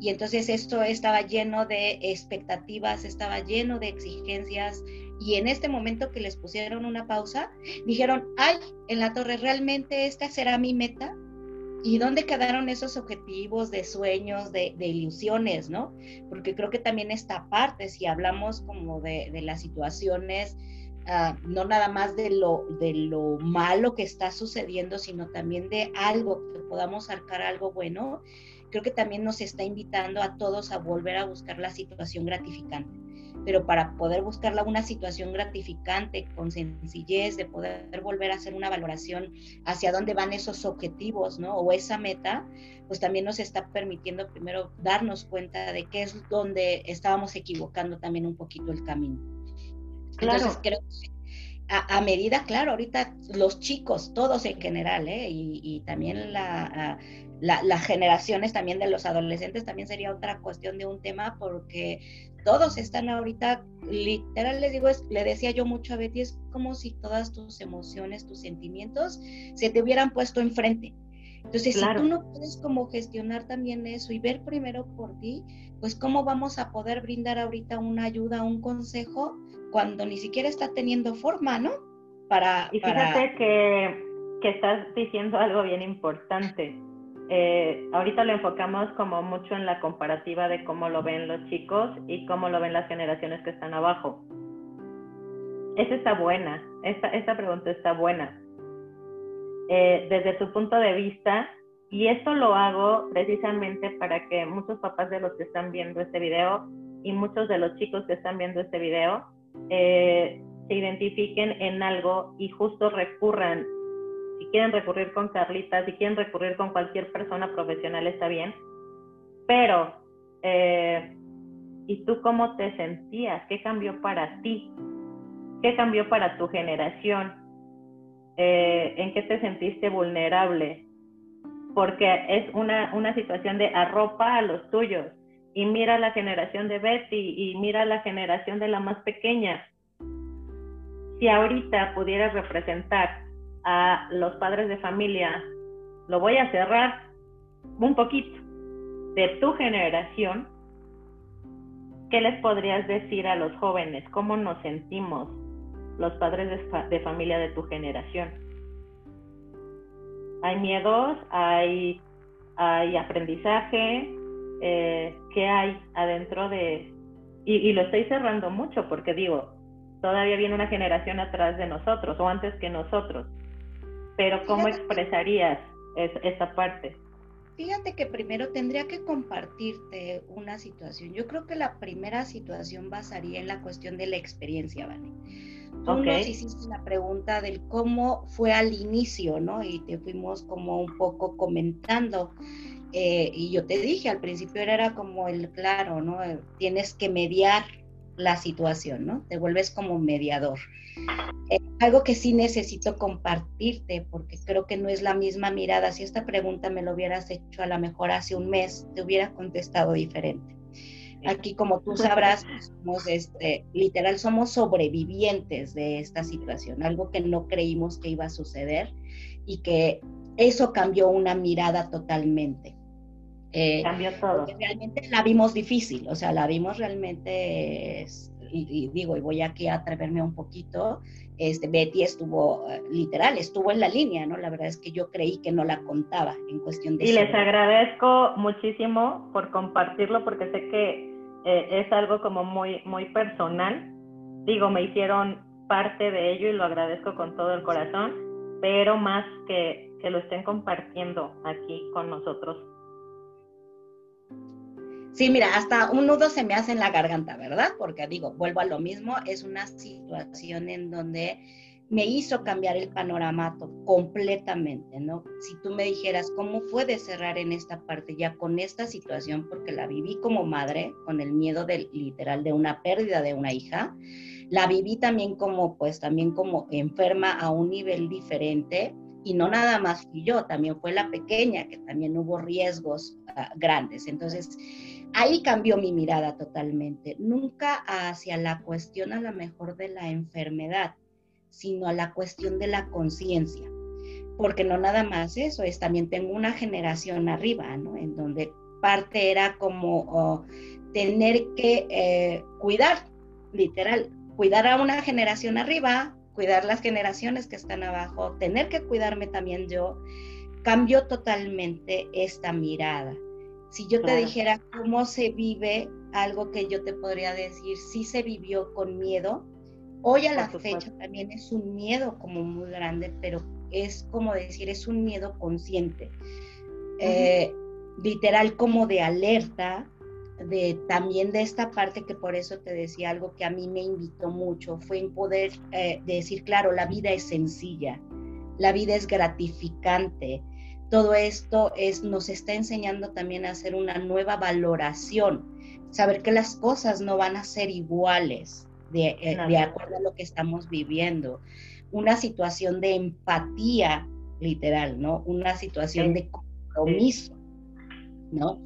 Y entonces esto estaba lleno de expectativas, estaba lleno de exigencias. Y en este momento que les pusieron una pausa, dijeron, ay, en la torre, ¿realmente esta será mi meta? ¿Y dónde quedaron esos objetivos de sueños, de, ilusiones, no? Porque creo que también esta parte, si hablamos como de, las situaciones, ah, no nada más de lo, de lo malo que está sucediendo, sino también de algo, que podamos sacar algo bueno, creo que también nos está invitando a todos a volver a buscar la situación gratificante pero para poder buscarla una situación gratificante, con sencillez, de poder volver a hacer una valoración hacia dónde van esos objetivos, ¿no? O esa meta, pues también nos está permitiendo primero darnos cuenta de qué es donde estábamos equivocando también un poquito el camino. Claro. Entonces creo que a, medida, claro, ahorita los chicos, todos en general, ¿eh? y, también la, las generaciones también de los adolescentes también sería otra cuestión de un tema porque todos están ahorita, literal les digo, le decía yo mucho a Betty, es como si todas tus emociones, tus sentimientos se te hubieran puesto enfrente. Entonces, si tú no puedes como gestionar también eso y ver primero por ti, pues cómo vamos a poder brindar ahorita una ayuda, un consejo, cuando ni siquiera está teniendo forma, ¿no? Para, y fíjate Que, que estás diciendo algo bien importante eh, ahorita lo enfocamos como mucho en la comparativa de cómo lo ven los chicos y cómo lo ven las generaciones que están abajo. Esa está buena, esta, esta pregunta está buena. Eh, desde su punto de vista, y esto lo hago precisamente para que muchos papás de los que están viendo este video y muchos de los chicos que están viendo este video eh, se identifiquen en algo y justo recurran si quieren recurrir con Carlita, si quieren recurrir con cualquier persona profesional, está bien. Pero, eh, ¿y tú cómo te sentías? ¿Qué cambió para ti? ¿Qué cambió para tu generación? Eh, ¿En qué te sentiste vulnerable? Porque es una, una situación de arropa a los tuyos. Y mira la generación de Betty y mira la generación de la más pequeña. Si ahorita pudieras representar a los padres de familia, lo voy a cerrar un poquito, de tu generación, ¿qué les podrías decir a los jóvenes? ¿Cómo nos sentimos los padres de, familia de tu generación? Hay miedos, hay, hay aprendizaje, eh, ¿qué hay adentro de...? y lo estoy cerrando mucho porque digo, todavía viene una generación atrás de nosotros o antes que nosotros pero ¿cómo expresarías esa parte? Fíjate que primero tendría que compartirte una situación. Yo creo que la primera situación basaría en la cuestión de la experiencia, ¿vale? Tú nos hiciste la pregunta del cómo fue al inicio, ¿no? Y te fuimos como un poco comentando. Eh, y yo te dije, al principio era como el claro, ¿no? Tienes que mediar la situación, ¿no? Te vuelves como mediador. Eh, algo que sí necesito compartirte, porque creo que no es la misma mirada. Si esta pregunta me lo hubieras hecho a lo mejor hace un mes, te hubiera contestado diferente. Aquí, como tú sabrás, somos este, literal, somos sobrevivientes de esta situación, algo que no creímos que iba a suceder y que eso cambió una mirada totalmente. Eh, cambió todo. Realmente la vimos difícil, o sea, la vimos realmente y, digo, y voy aquí a atreverme un poquito, este, Betty estuvo, eh, literal, estuvo en la línea, ¿no? La verdad es que yo creí que no la contaba en cuestión de... Y les agradezco muchísimo por compartirlo porque sé que eh, es algo como muy, muy personal. Digo, me hicieron parte de ello y lo agradezco con todo el corazón, pero más que, que lo estén compartiendo aquí con nosotros Sí, mira, hasta un nudo se me hace en la garganta, ¿verdad? Porque digo, vuelvo a lo mismo, es una situación en donde me hizo cambiar el panorama completamente, ¿no? Si tú me dijeras cómo fue de cerrar en esta parte ya con esta situación, porque la viví como madre, con el miedo del literal de una pérdida de una hija, la viví también como, pues también como enferma a un nivel diferente, y no nada más fui yo, también fue la pequeña, que también hubo riesgos ah, grandes. Entonces, ahí cambió mi mirada totalmente, nunca hacia la cuestión a lo mejor de la enfermedad, sino a la cuestión de la conciencia, porque no nada más eso, es también tengo una generación arriba, ¿no? En donde parte era como oh, tener que eh, cuidar, literal, cuidar a una generación arriba, cuidar las generaciones que están abajo, tener que cuidarme también yo, cambió totalmente esta mirada. Si yo te dijera cómo se vive algo que yo te podría decir, sí se vivió con miedo, hoy a la fecha también es un miedo como muy grande, pero es como decir, es un miedo consciente, eh, literal como de alerta, de también de esta parte que por eso te decía algo que a mí me invitó mucho, fue en poder eh, decir, claro, la vida es sencilla, la vida es gratificante, todo esto es, nos está enseñando también a hacer una nueva valoración, saber que las cosas no van a ser iguales de, eh, de acuerdo a lo que estamos viviendo. Una situación de empatía, literal, ¿no? Una situación de compromiso, ¿no?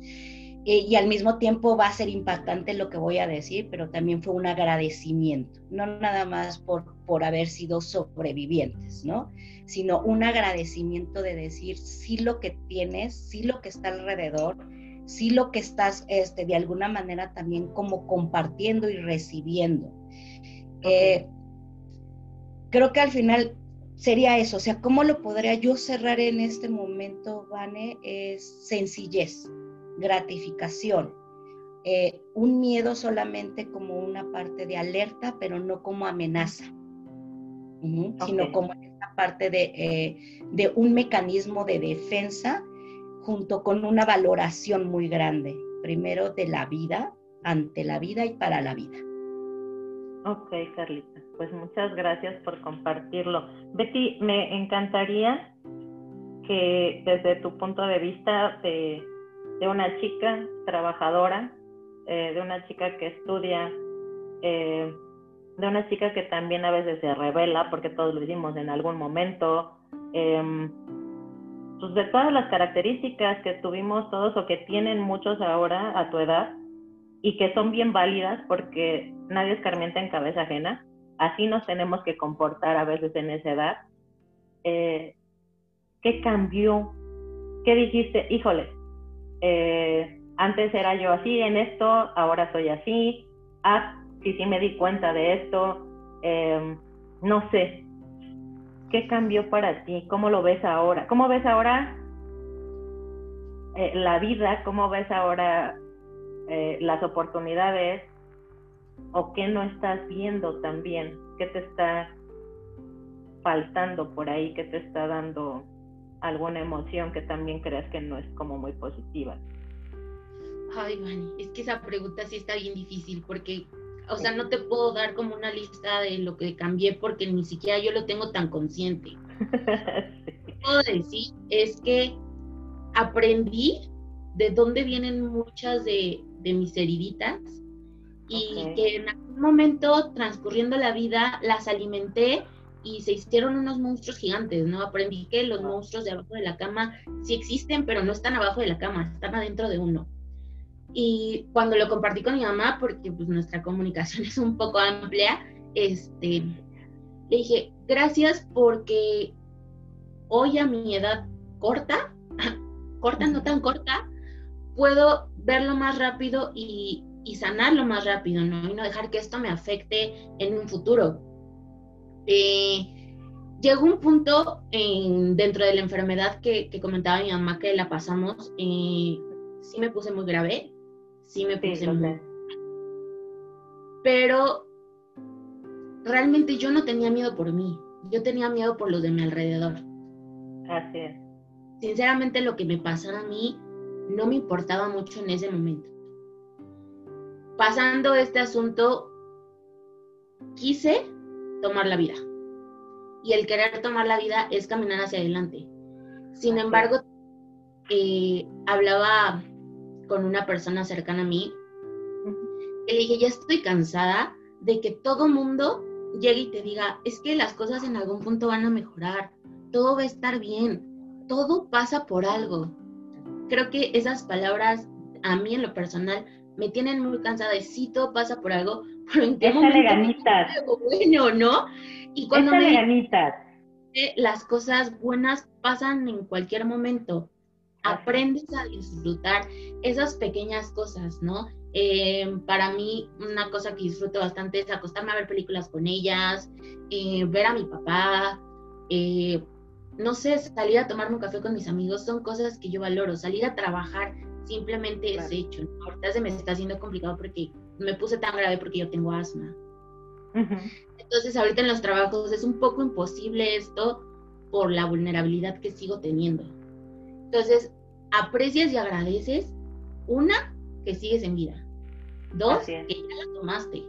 Eh, y al mismo tiempo va a ser impactante lo que voy a decir, pero también fue un agradecimiento, no nada más por, por haber sido sobrevivientes, ¿no? Sino un agradecimiento de decir sí lo que tienes, sí lo que está alrededor, sí lo que estás este, de alguna manera también como compartiendo y recibiendo. Eh, creo que al final sería eso, o sea, ¿cómo lo podría yo cerrar en este momento, Vane? Es sencillez gratificación. Eh, un miedo solamente como una parte de alerta, pero no como amenaza, sino como esta parte de, eh, de un mecanismo de defensa junto con una valoración muy grande, primero de la vida, ante la vida y para la vida. Ok, Carlita, pues muchas gracias por compartirlo. Betty, me encantaría que desde tu punto de vista de de una chica trabajadora, eh, de una chica que estudia, eh, de una chica que también a veces se revela, porque todos lo hicimos en algún momento, em, pues de todas las características que tuvimos todos o que tienen muchos ahora a tu edad y que son bien válidas porque nadie escarmienta en cabeza ajena, así nos tenemos que comportar a veces en esa edad. Eh, ¿Qué cambió? ¿Qué dijiste? Híjole, eh, antes era yo así en esto, ahora soy así, ah, sí, sí me di cuenta de esto, em, no sé, ¿qué cambió para ti? ¿Cómo lo ves ahora? ¿Cómo ves ahora eh, la vida? ¿Cómo ves ahora eh, las oportunidades? ¿O qué no estás viendo también? ¿Qué te está faltando por ahí? ¿Qué te está dando alguna emoción que también creas que no es como muy positiva. Ay, Vani, es que esa pregunta sí está bien difícil porque, o sea, no te puedo dar como una lista de lo que cambié porque ni siquiera yo lo tengo tan consciente. [LAUGHS] puedo decir es que aprendí de dónde vienen muchas de, mis heriditas y que en algún momento transcurriendo la vida las alimenté y se hicieron unos monstruos gigantes, ¿no? Aprendí que los monstruos de abajo de la cama sí existen, pero no están abajo de la cama, están adentro de uno. Y cuando lo compartí con mi mamá, porque pues nuestra comunicación [LAUGHS] es un poco amplia, este, le dije, gracias porque hoy a mi edad corta, [LAUGHS] corta, no tan corta, puedo verlo más rápido y, y sanarlo más rápido, ¿no? Y no dejar que esto me afecte en un futuro eh, llegó un punto dentro de la enfermedad que, comentaba mi mamá que la pasamos, eh, sí me puse muy grave, sí me puse muy... Pero realmente yo no tenía miedo por mí, yo tenía miedo por los de mi alrededor. Así es. Sinceramente lo que me pasara a mí no me importaba mucho en ese momento. Pasando este asunto, quise tomar la vida. Y el querer tomar la vida es caminar hacia adelante. Sin embargo, eh, hablaba con una persona cercana a mí y le dije, ya estoy cansada de que todo mundo llegue y te diga, es que las cosas en algún punto van a mejorar, todo va a estar bien, todo pasa por algo. Creo que esas palabras a mí en lo personal me tienen muy cansada de sí, todo pasa por algo, pero en qué bueno, ¿no? Y cuando me las cosas buenas pasan en cualquier momento. Aprendes a disfrutar esas pequeñas cosas, ¿no? Eh, para mí, una cosa que disfruto bastante es acostarme a ver películas con ellas, eh, ver a mi papá, eh, no sé, salir a tomarme un café con mis amigos son cosas que yo valoro. Salir a trabajar simplemente es hecho. Ahorita se me está haciendo complicado porque me puse tan grave porque yo tengo asma. Entonces ahorita en los trabajos es un poco imposible esto por la vulnerabilidad que sigo teniendo. Entonces, aprecias y agradeces, una, que sigues en vida. Dos, que ya la tomaste.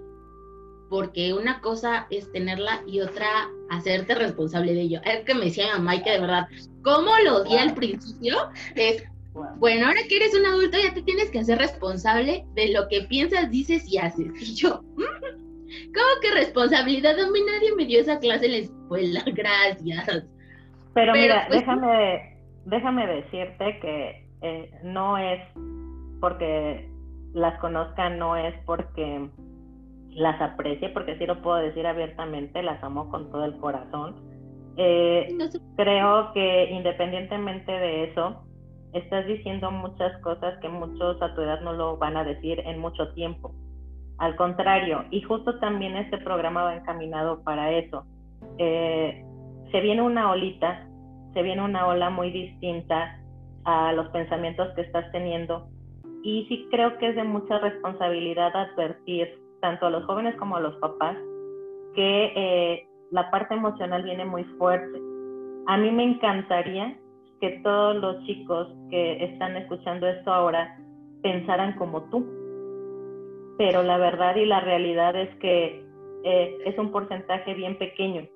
Porque una cosa es tenerla y otra hacerte responsable de ello. Es que me decía mi mamá que de verdad, ¿cómo lo di al principio? Es, bueno, ahora que eres un adulto ya te tienes que hacer responsable de lo que piensas, dices y haces. [LAUGHS] Y yo, mm, ¿cómo que responsabilidad? A mí nadie me dio esa clase en la escuela, [LAUGHS] gracias. Pero, mira, pues, déjame, déjame decirte que eh, no es porque las conozca, no es porque las aprecie, porque sí lo puedo decir abiertamente, las amo con todo el corazón. Eh, creo que independientemente de eso, estás diciendo muchas cosas que muchos a tu edad no lo van a decir en mucho tiempo. Al contrario, y justo también este programa va encaminado para eso. Eh, se viene una olita, se viene una ola muy distinta a los pensamientos que estás teniendo y sí creo que es de mucha responsabilidad advertir tanto a los jóvenes como a los papás que eh, la parte emocional viene muy fuerte. A mí me encantaría que todos los chicos que están escuchando esto ahora pensaran como tú, pero la verdad y la realidad es que eh, es un porcentaje bien pequeño,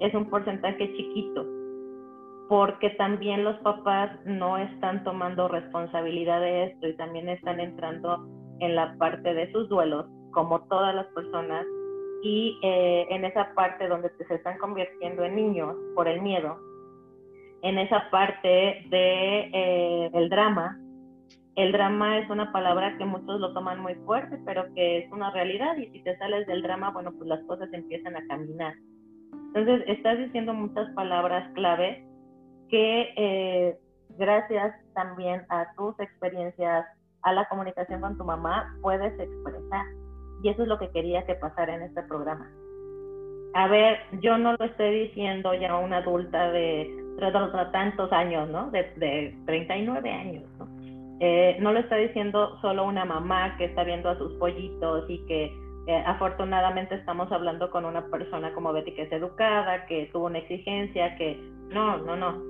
es un porcentaje chiquito porque también los papás no están tomando responsabilidad de esto y también están entrando en la parte de sus duelos, como todas las personas, y eh, en esa parte donde se están convirtiendo en niños por el miedo, en esa parte de eh, el drama. El drama es una palabra que muchos lo toman muy fuerte, pero que es una realidad y si te sales del drama, bueno, pues las cosas empiezan a caminar. Entonces, estás diciendo muchas palabras clave que eh, gracias también a tus experiencias, a la comunicación con tu mamá, puedes expresar. Y eso es lo que quería que pasara en este programa. A ver, yo no lo estoy diciendo ya una adulta de, tantos años, ¿no? De, de 39 años, ¿no? Eh, no lo está diciendo solo una mamá que está viendo a sus pollitos y que eh, afortunadamente estamos hablando con una persona como Betty que es educada, que tuvo una exigencia, que no, no, no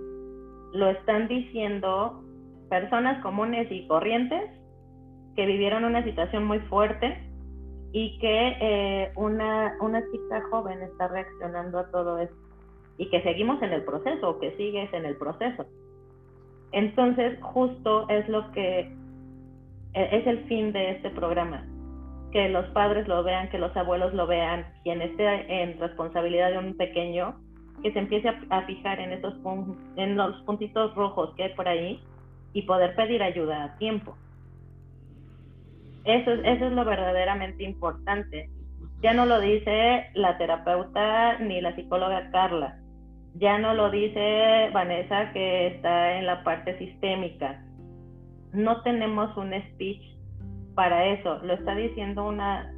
lo están diciendo personas comunes y corrientes que vivieron una situación muy fuerte y que eh, una, una chica joven está reaccionando a todo esto y que seguimos en el proceso o que sigues en el proceso. Entonces, justo es lo que eh, es el fin de este programa, que los padres lo vean, que los abuelos lo vean, quien esté en responsabilidad de un pequeño, que se empiece a, fijar en esos en los puntitos rojos que hay por ahí y poder pedir ayuda a tiempo. Eso, eso es lo verdaderamente importante. Ya no lo dice la terapeuta ni la psicóloga Carla. Ya no lo dice Vanessa que está en la parte sistémica. No tenemos un speech para eso. Lo está diciendo una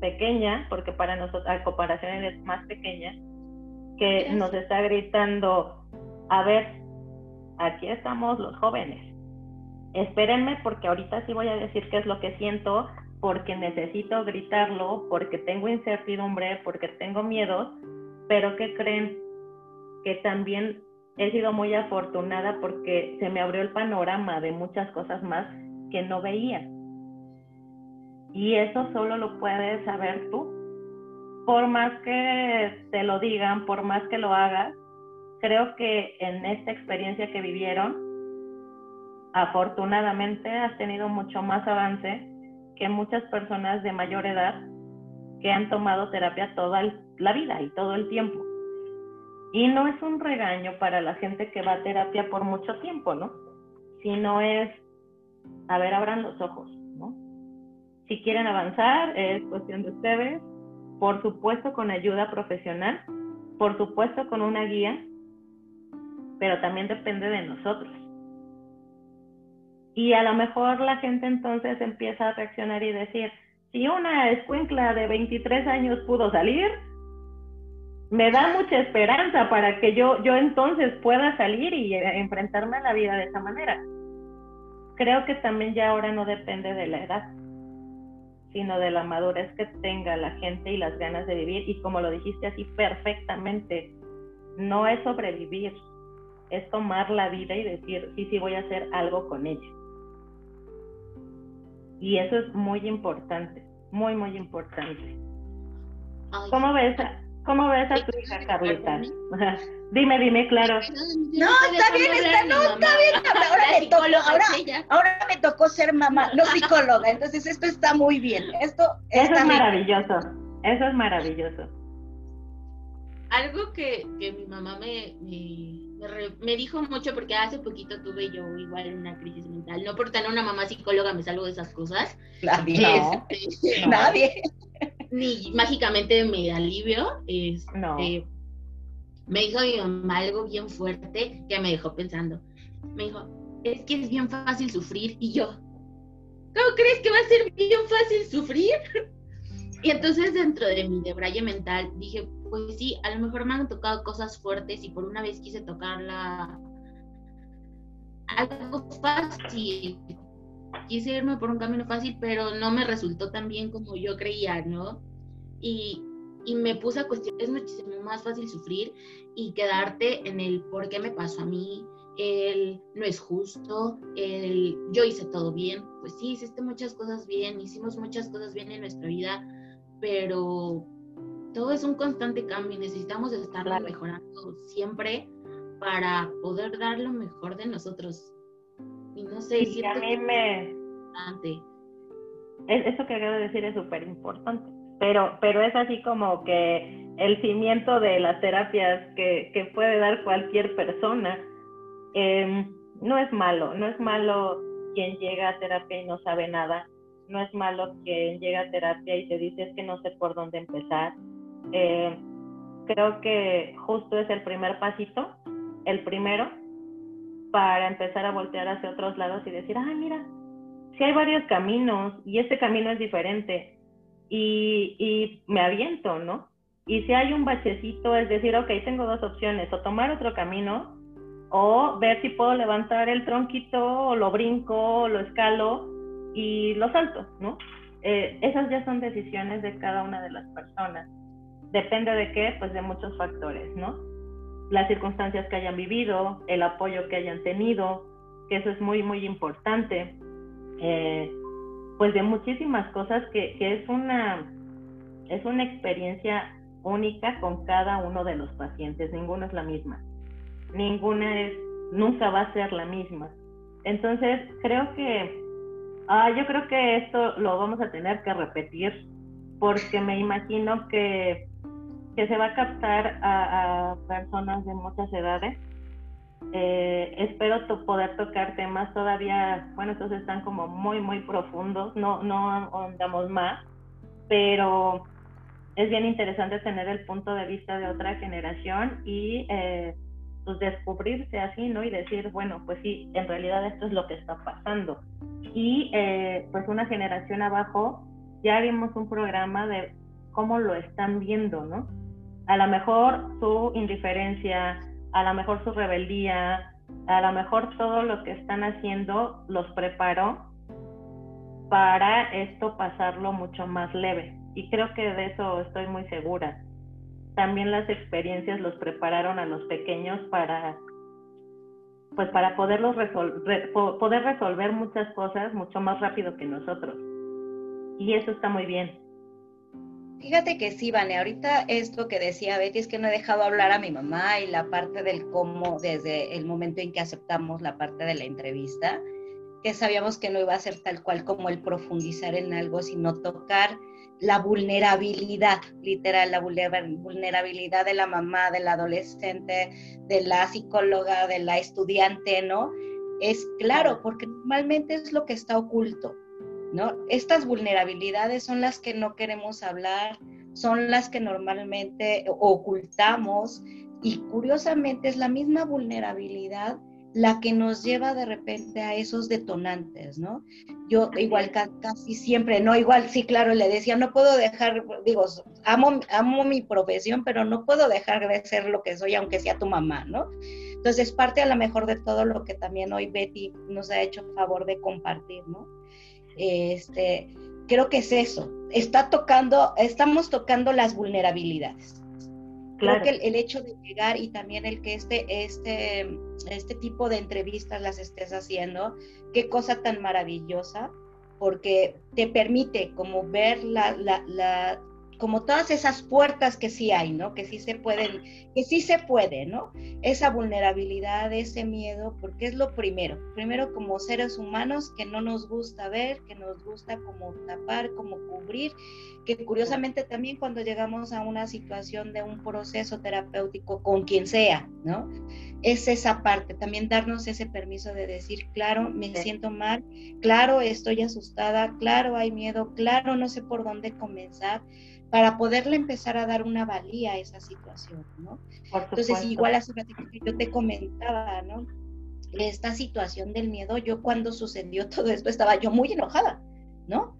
pequeña, porque para nosotros, a comparación es más pequeña, que nos está gritando, a ver, aquí estamos los jóvenes. Espérenme porque ahorita sí voy a decir qué es lo que siento, porque necesito gritarlo, porque tengo incertidumbre, porque tengo miedo, pero ¿qué creen? Que también he sido muy afortunada porque se me abrió el panorama de muchas cosas más que no veía. Y eso solo lo puedes saber tú por más que te lo digan, por más que lo hagas, creo que en esta experiencia que vivieron, afortunadamente has tenido mucho más avance que muchas personas de mayor edad que han tomado terapia toda la vida y todo el tiempo. Y no es un regaño para la gente que va a terapia por mucho tiempo, ¿no? Sino es, a ver, abran los ojos, ¿no? Si quieren avanzar, es cuestión de ustedes, por supuesto con ayuda profesional, por supuesto con una guía, pero también depende de nosotros. Y a lo mejor la gente entonces empieza a reaccionar y decir, si una escuincla de 23 años pudo salir, me da mucha esperanza para que yo, yo entonces pueda salir y eh, enfrentarme a la vida de esa manera. Creo que también ya ahora no depende de la edad, sino de la madurez que tenga la gente y las ganas de vivir. Y como lo dijiste así perfectamente, no es sobrevivir, es tomar la vida y decir, sí, sí, voy a hacer algo con ella. Y eso es muy importante, muy, muy importante. ¿Cómo ves, ¿Cómo ves a tu hija, Carlita? [LAUGHS] dime, dime, claro. No, está bien, está, no, está bien. Ahora me, tocó, ahora, ahora me tocó ser mamá, no [LAUGHS] psicóloga. Entonces, esto está muy bien. Esto Eso es maravilloso. Eso es maravilloso. Algo que, que mi mamá me, me, dijo mucho, porque hace poquito tuve yo igual una crisis mental. No por tener una mamá psicóloga me salgo de esas cosas. Nadie. Este, [LAUGHS] Nadie ni mágicamente me alivio. Este, Me dijo mi mamá algo bien fuerte que me dejó pensando. Me dijo, es que es bien fácil sufrir. Y yo, ¿cómo crees que va a ser bien fácil sufrir? Y entonces dentro de mi debraye mental dije, pues sí, a lo mejor me han tocado cosas fuertes y por una vez quise tocarla algo fácil quise irme por un camino fácil, pero no me resultó tan bien como yo creía, ¿no? Y, y me puse a cuestionar, es muchísimo más fácil sufrir y quedarte en el por qué me pasó a mí, el no es justo, el yo hice todo bien. Pues sí, hiciste muchas cosas bien, hicimos muchas cosas bien en nuestra vida, pero todo es un constante cambio y necesitamos estar mejorando siempre para poder dar lo mejor de nosotros. Y no sé, si a mí me... Eso que acabo de decir es súper importante, pero, pero es así como que el cimiento de las terapias que, que puede dar cualquier persona em, no es malo, no es malo quien llega a terapia y no sabe nada, no es malo quien llega a terapia y te dice es que no sé por dónde empezar. Eh, creo que justo es el primer pasito, el primero, para empezar a voltear hacia otros lados y decir, ay, mira, si hay varios caminos y este camino es diferente y, y me aviento, ¿no? Y si hay un bachecito, es decir, ok, tengo dos opciones, o tomar otro camino o ver si puedo levantar el tronquito o lo brinco o lo escalo y lo salto, ¿no? Eh, esas ya son decisiones de cada una de las personas. Depende de qué, pues de muchos factores, ¿no? Las circunstancias que hayan vivido, el apoyo que hayan tenido, que eso es muy, muy importante. Eh, pues de muchísimas cosas que, que, es, una, es una experiencia única con cada uno de los pacientes, ninguna es la misma, ninguna es, nunca va a ser la misma. Entonces, creo que, ah, yo creo que esto lo vamos a tener que repetir porque me imagino que que se va a captar a, personas de muchas edades. Eh, espero poder tocar temas todavía, bueno, estos están como muy, muy profundos, no, no andamos más, pero es bien interesante tener el punto de vista de otra generación y eh, pues descubrirse así, ¿no? Y decir, bueno, pues sí, en realidad esto es lo que está pasando. Y eh, pues una generación abajo, ya vimos un programa de cómo lo están viendo, ¿no? A lo mejor su indiferencia, a lo mejor su rebeldía, a lo mejor todo lo que están haciendo los preparó para esto pasarlo mucho más leve. Y creo que de eso estoy muy segura. También las experiencias los prepararon a los pequeños para pues para poderlos resolver, poder resolver muchas cosas mucho más rápido que nosotros. Y eso está muy bien. Fíjate que sí, Vane, ahorita esto que decía Betty es que no he dejado hablar a mi mamá y la parte del cómo, desde el momento en que aceptamos la parte de la entrevista, que sabíamos que no iba a ser tal cual como el profundizar en algo, sino tocar la vulnerabilidad, literal, la vulnerabilidad de la mamá, del adolescente, de la psicóloga, de la estudiante, ¿no? Es claro, porque normalmente es lo que está oculto ¿no? Estas vulnerabilidades son las que no queremos hablar, son las que normalmente ocultamos y curiosamente es la misma vulnerabilidad la que nos lleva de repente a esos detonantes, ¿no? Yo igual casi siempre, no, igual sí, claro, le decía, no puedo dejar, digo, amo, amo mi profesión, pero no puedo dejar de ser lo que soy, aunque sea tu mamá, ¿no? Entonces, parte a lo mejor de todo lo que también hoy Betty nos ha hecho favor de compartir, ¿no? Este, creo que es eso, está tocando, estamos tocando las vulnerabilidades. Creo que el, hecho de llegar y también el que este, este, este tipo de entrevistas las estés haciendo, qué cosa tan maravillosa, porque te permite como ver la, la, la como todas esas puertas que sí hay, ¿no? Que sí se pueden, que sí se puede, ¿no? Esa vulnerabilidad, ese miedo, porque es lo primero. Primero como seres humanos que no nos gusta ver, que nos gusta como tapar, como cubrir, que curiosamente también cuando llegamos a una situación de un proceso terapéutico con quien sea, ¿no? Es esa parte, también darnos ese permiso de decir, claro, me siento mal, claro, estoy asustada, claro, hay miedo, claro, no sé por dónde comenzar para poderle empezar a dar una valía a esa situación, ¿no? Entonces, igual hace ratito que yo te comentaba, ¿no? Esta situación del miedo, yo cuando sucedió [LAUGHS] todo esto estaba yo muy enojada, ¿no?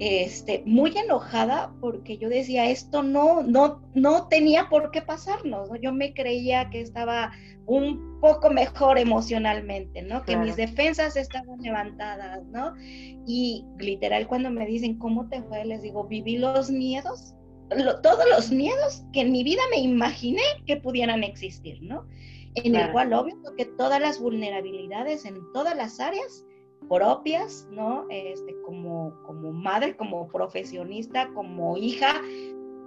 Este, muy enojada porque yo decía, esto no, no, no tenía por qué pasarnos, ¿no? Yo me creía que estaba un poco mejor emocionalmente, ¿no? Que mis defensas estaban levantadas, ¿no? Y literal cuando me dicen, ¿cómo te fue? Les digo, viví los miedos, todos los miedos que en mi vida me imaginé que pudieran existir, ¿no? En el cual, obvio, que todas las vulnerabilidades en todas las áreas propias, ¿no? Este, como, como madre, como profesionista, como hija,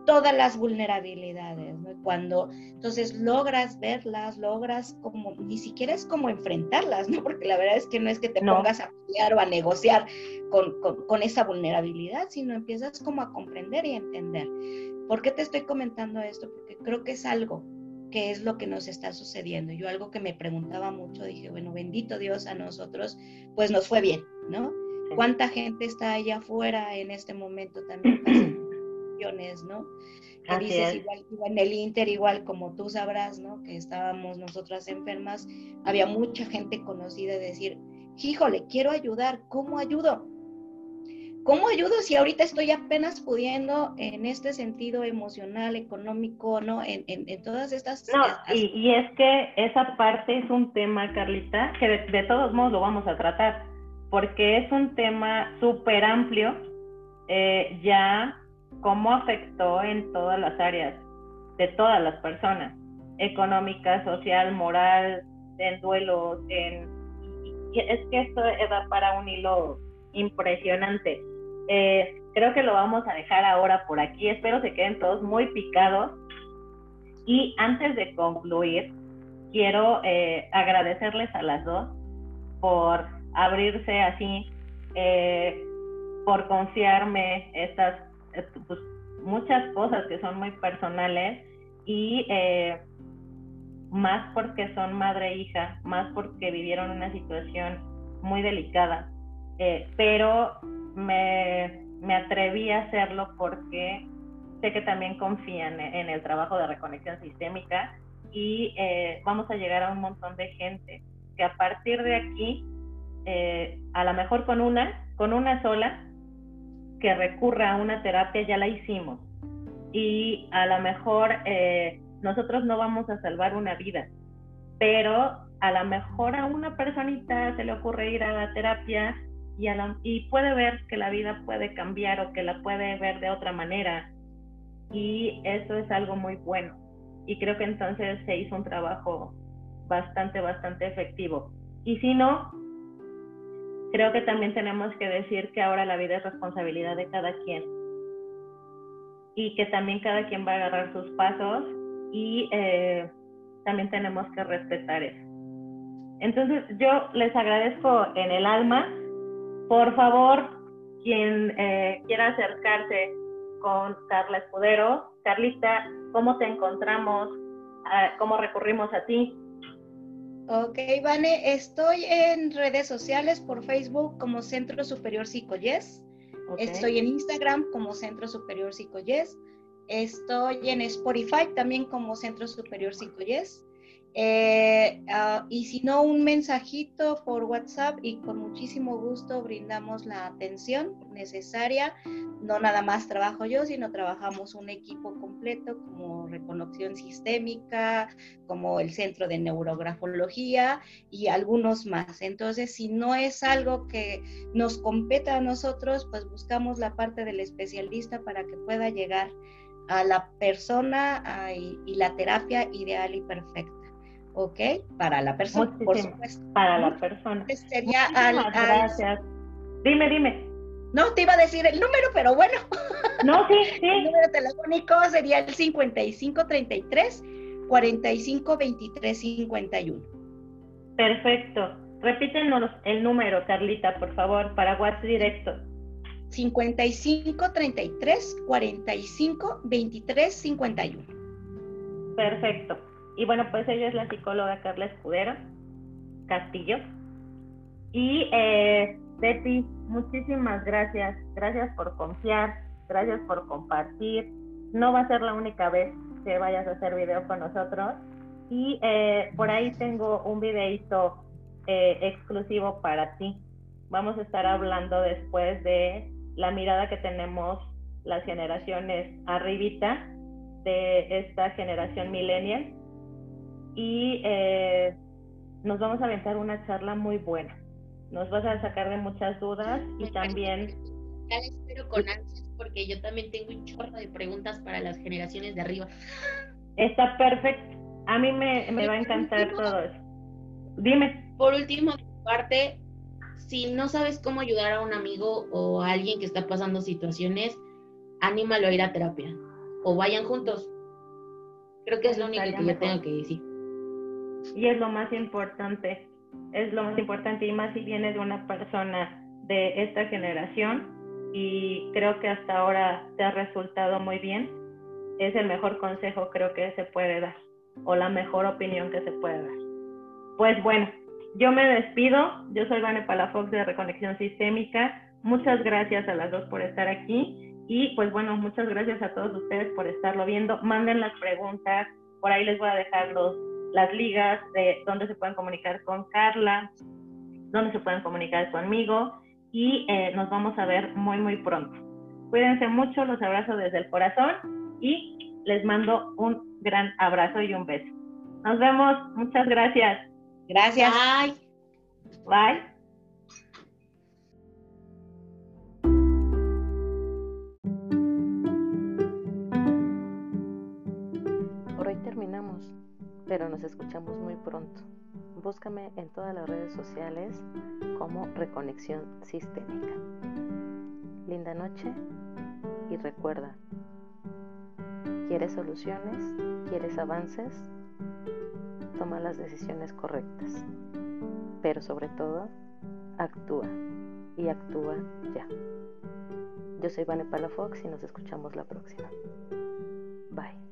todas las vulnerabilidades, ¿no? Cuando entonces logras verlas, logras como, ni siquiera es como enfrentarlas, ¿no? [LAUGHS] Porque la verdad es que no es que te pongas a pelear o a negociar con, con, con, esa vulnerabilidad, sino empiezas como a comprender y a entender. ¿Por qué te estoy comentando esto? Porque creo que es algo que es lo que nos está sucediendo. Yo algo que me preguntaba mucho, dije, bueno, bendito Dios a nosotros, pues nos fue bien, ¿no? ¿Cuánta gente está allá afuera en este momento también? ¿no? Que dices, igual, en el Inter, igual como tú sabrás, ¿no? Que estábamos nosotras enfermas, había mucha gente conocida de decir, híjole, quiero ayudar, ¿cómo ayudo? ¿Cómo ayudo si ahorita estoy apenas pudiendo en este sentido emocional, económico, ¿no? En, en, todas estas... No, y, y, es que esa parte es un tema, Carlita, que de, de todos modos lo vamos a tratar, porque es un tema súper amplio, eh, ya cómo afectó en todas las áreas de todas las personas, económica, social, moral, en duelos, en... Y es que esto da para un hilo impresionante. Eh, creo que lo vamos a dejar ahora por aquí. Espero se queden todos muy picados. Y antes de concluir, quiero eh, agradecerles a las dos por abrirse así, eh, por confiarme estas pues, muchas cosas que son muy personales y más porque son madre e hija, más porque vivieron una situación muy delicada. Pero me, me, atreví a hacerlo porque sé que también confían en el trabajo de reconexión sistémica y eh, vamos a llegar a un montón de gente que a partir de aquí, a lo mejor con una, con una sola, que recurra a una terapia ya la hicimos. Y a lo mejor eh, nosotros no vamos a salvar una vida, pero a lo mejor a una personita se le ocurre ir a la terapia y, y puede ver que la vida puede cambiar o que la puede ver de otra manera y eso es algo muy bueno y creo que entonces se hizo un trabajo bastante, bastante efectivo. Y si no, creo que también tenemos que decir que ahora la vida es responsabilidad de cada quien y que también cada quien va a agarrar sus pasos y eh, también tenemos que respetar eso. Entonces yo les agradezco en el alma. Por favor, quien eh, quiera acercarse con Carla Escudero, Carlita, ¿cómo te encontramos? Ah, ¿Cómo recurrimos a ti? Ok, Vane, estoy en redes sociales por Facebook como Centro Superior Psicoyes. Estoy en Instagram como Centro Superior Psicoyes. Estoy en Spotify también como Centro Superior Psicoyes. Eh, ah, y si no, un mensajito por WhatsApp y con muchísimo gusto brindamos la atención necesaria. No nada más trabajo yo, sino trabajamos un equipo completo como reconexión sistémica, como el Centro de Neurografología y algunos más. Entonces, si no es algo que nos competa a nosotros, pues buscamos la parte del especialista para que pueda llegar a la persona y la terapia ideal y perfecta. ¿Ok? Para la persona, por supuesto. Para la persona. Sería al, gracias. Dime, dime. No, te iba a decir el número, pero bueno. No, sí, [LAUGHS] sí. El número telefónico sería el 5533 452351. Perfecto. Repítenos el número, Carlita, por favor, para WhatsApp directo. 5533 452351. Perfecto. Y bueno, pues ella es la psicóloga Carla Escudero Castillo. Y eh, Betty, muchísimas gracias. Gracias por confiar, gracias por compartir. No va a ser la única vez que vayas a hacer video con nosotros. Y eh, por ahí tengo un videito eh, exclusivo para ti. Vamos a estar hablando después de la mirada que tenemos las generaciones arribita de esta generación millennial y eh, nos vamos a aventar una charla muy buena. Nos vas a sacar de muchas dudas y también... Ya espero con ansias porque yo también tengo un chorro de preguntas para las generaciones de arriba. Está perfecto. A mí me, me va a encantar todo eso. Dime. Por último, parte, si no sabes cómo ayudar a un amigo o a alguien que está pasando situaciones, anímalo a ir a terapia o vayan juntos. Creo que es lo único que yo tengo que decir y es lo más importante, es lo más importante y más si viene de una persona de esta generación y creo que hasta ahora te ha resultado muy bien, es el mejor consejo creo que se puede dar o la mejor opinión que se puede dar. Pues bueno, yo me despido, yo soy Vane Palafox de Reconexión Sistémica, muchas gracias a las dos por estar aquí y pues bueno, muchas gracias a todos ustedes por estarlo viendo, manden las preguntas, por ahí les voy a dejar los las ligas de dónde se pueden comunicar con Carla, dónde se pueden comunicar conmigo y eh, nos vamos a ver muy, muy pronto. Cuídense mucho, los abrazo desde el corazón y les mando un gran abrazo y un beso. Nos vemos, muchas gracias. Gracias. Bye. Bye. Pero nos escuchamos muy pronto. Búscame en todas las redes sociales como Reconexión Sistémica. Linda noche y recuerda, ¿quieres soluciones? ¿Quieres avances? Toma las decisiones correctas, pero sobre todo, actúa y actúa ya. Yo soy Vane Palafox y nos escuchamos la próxima. Bye.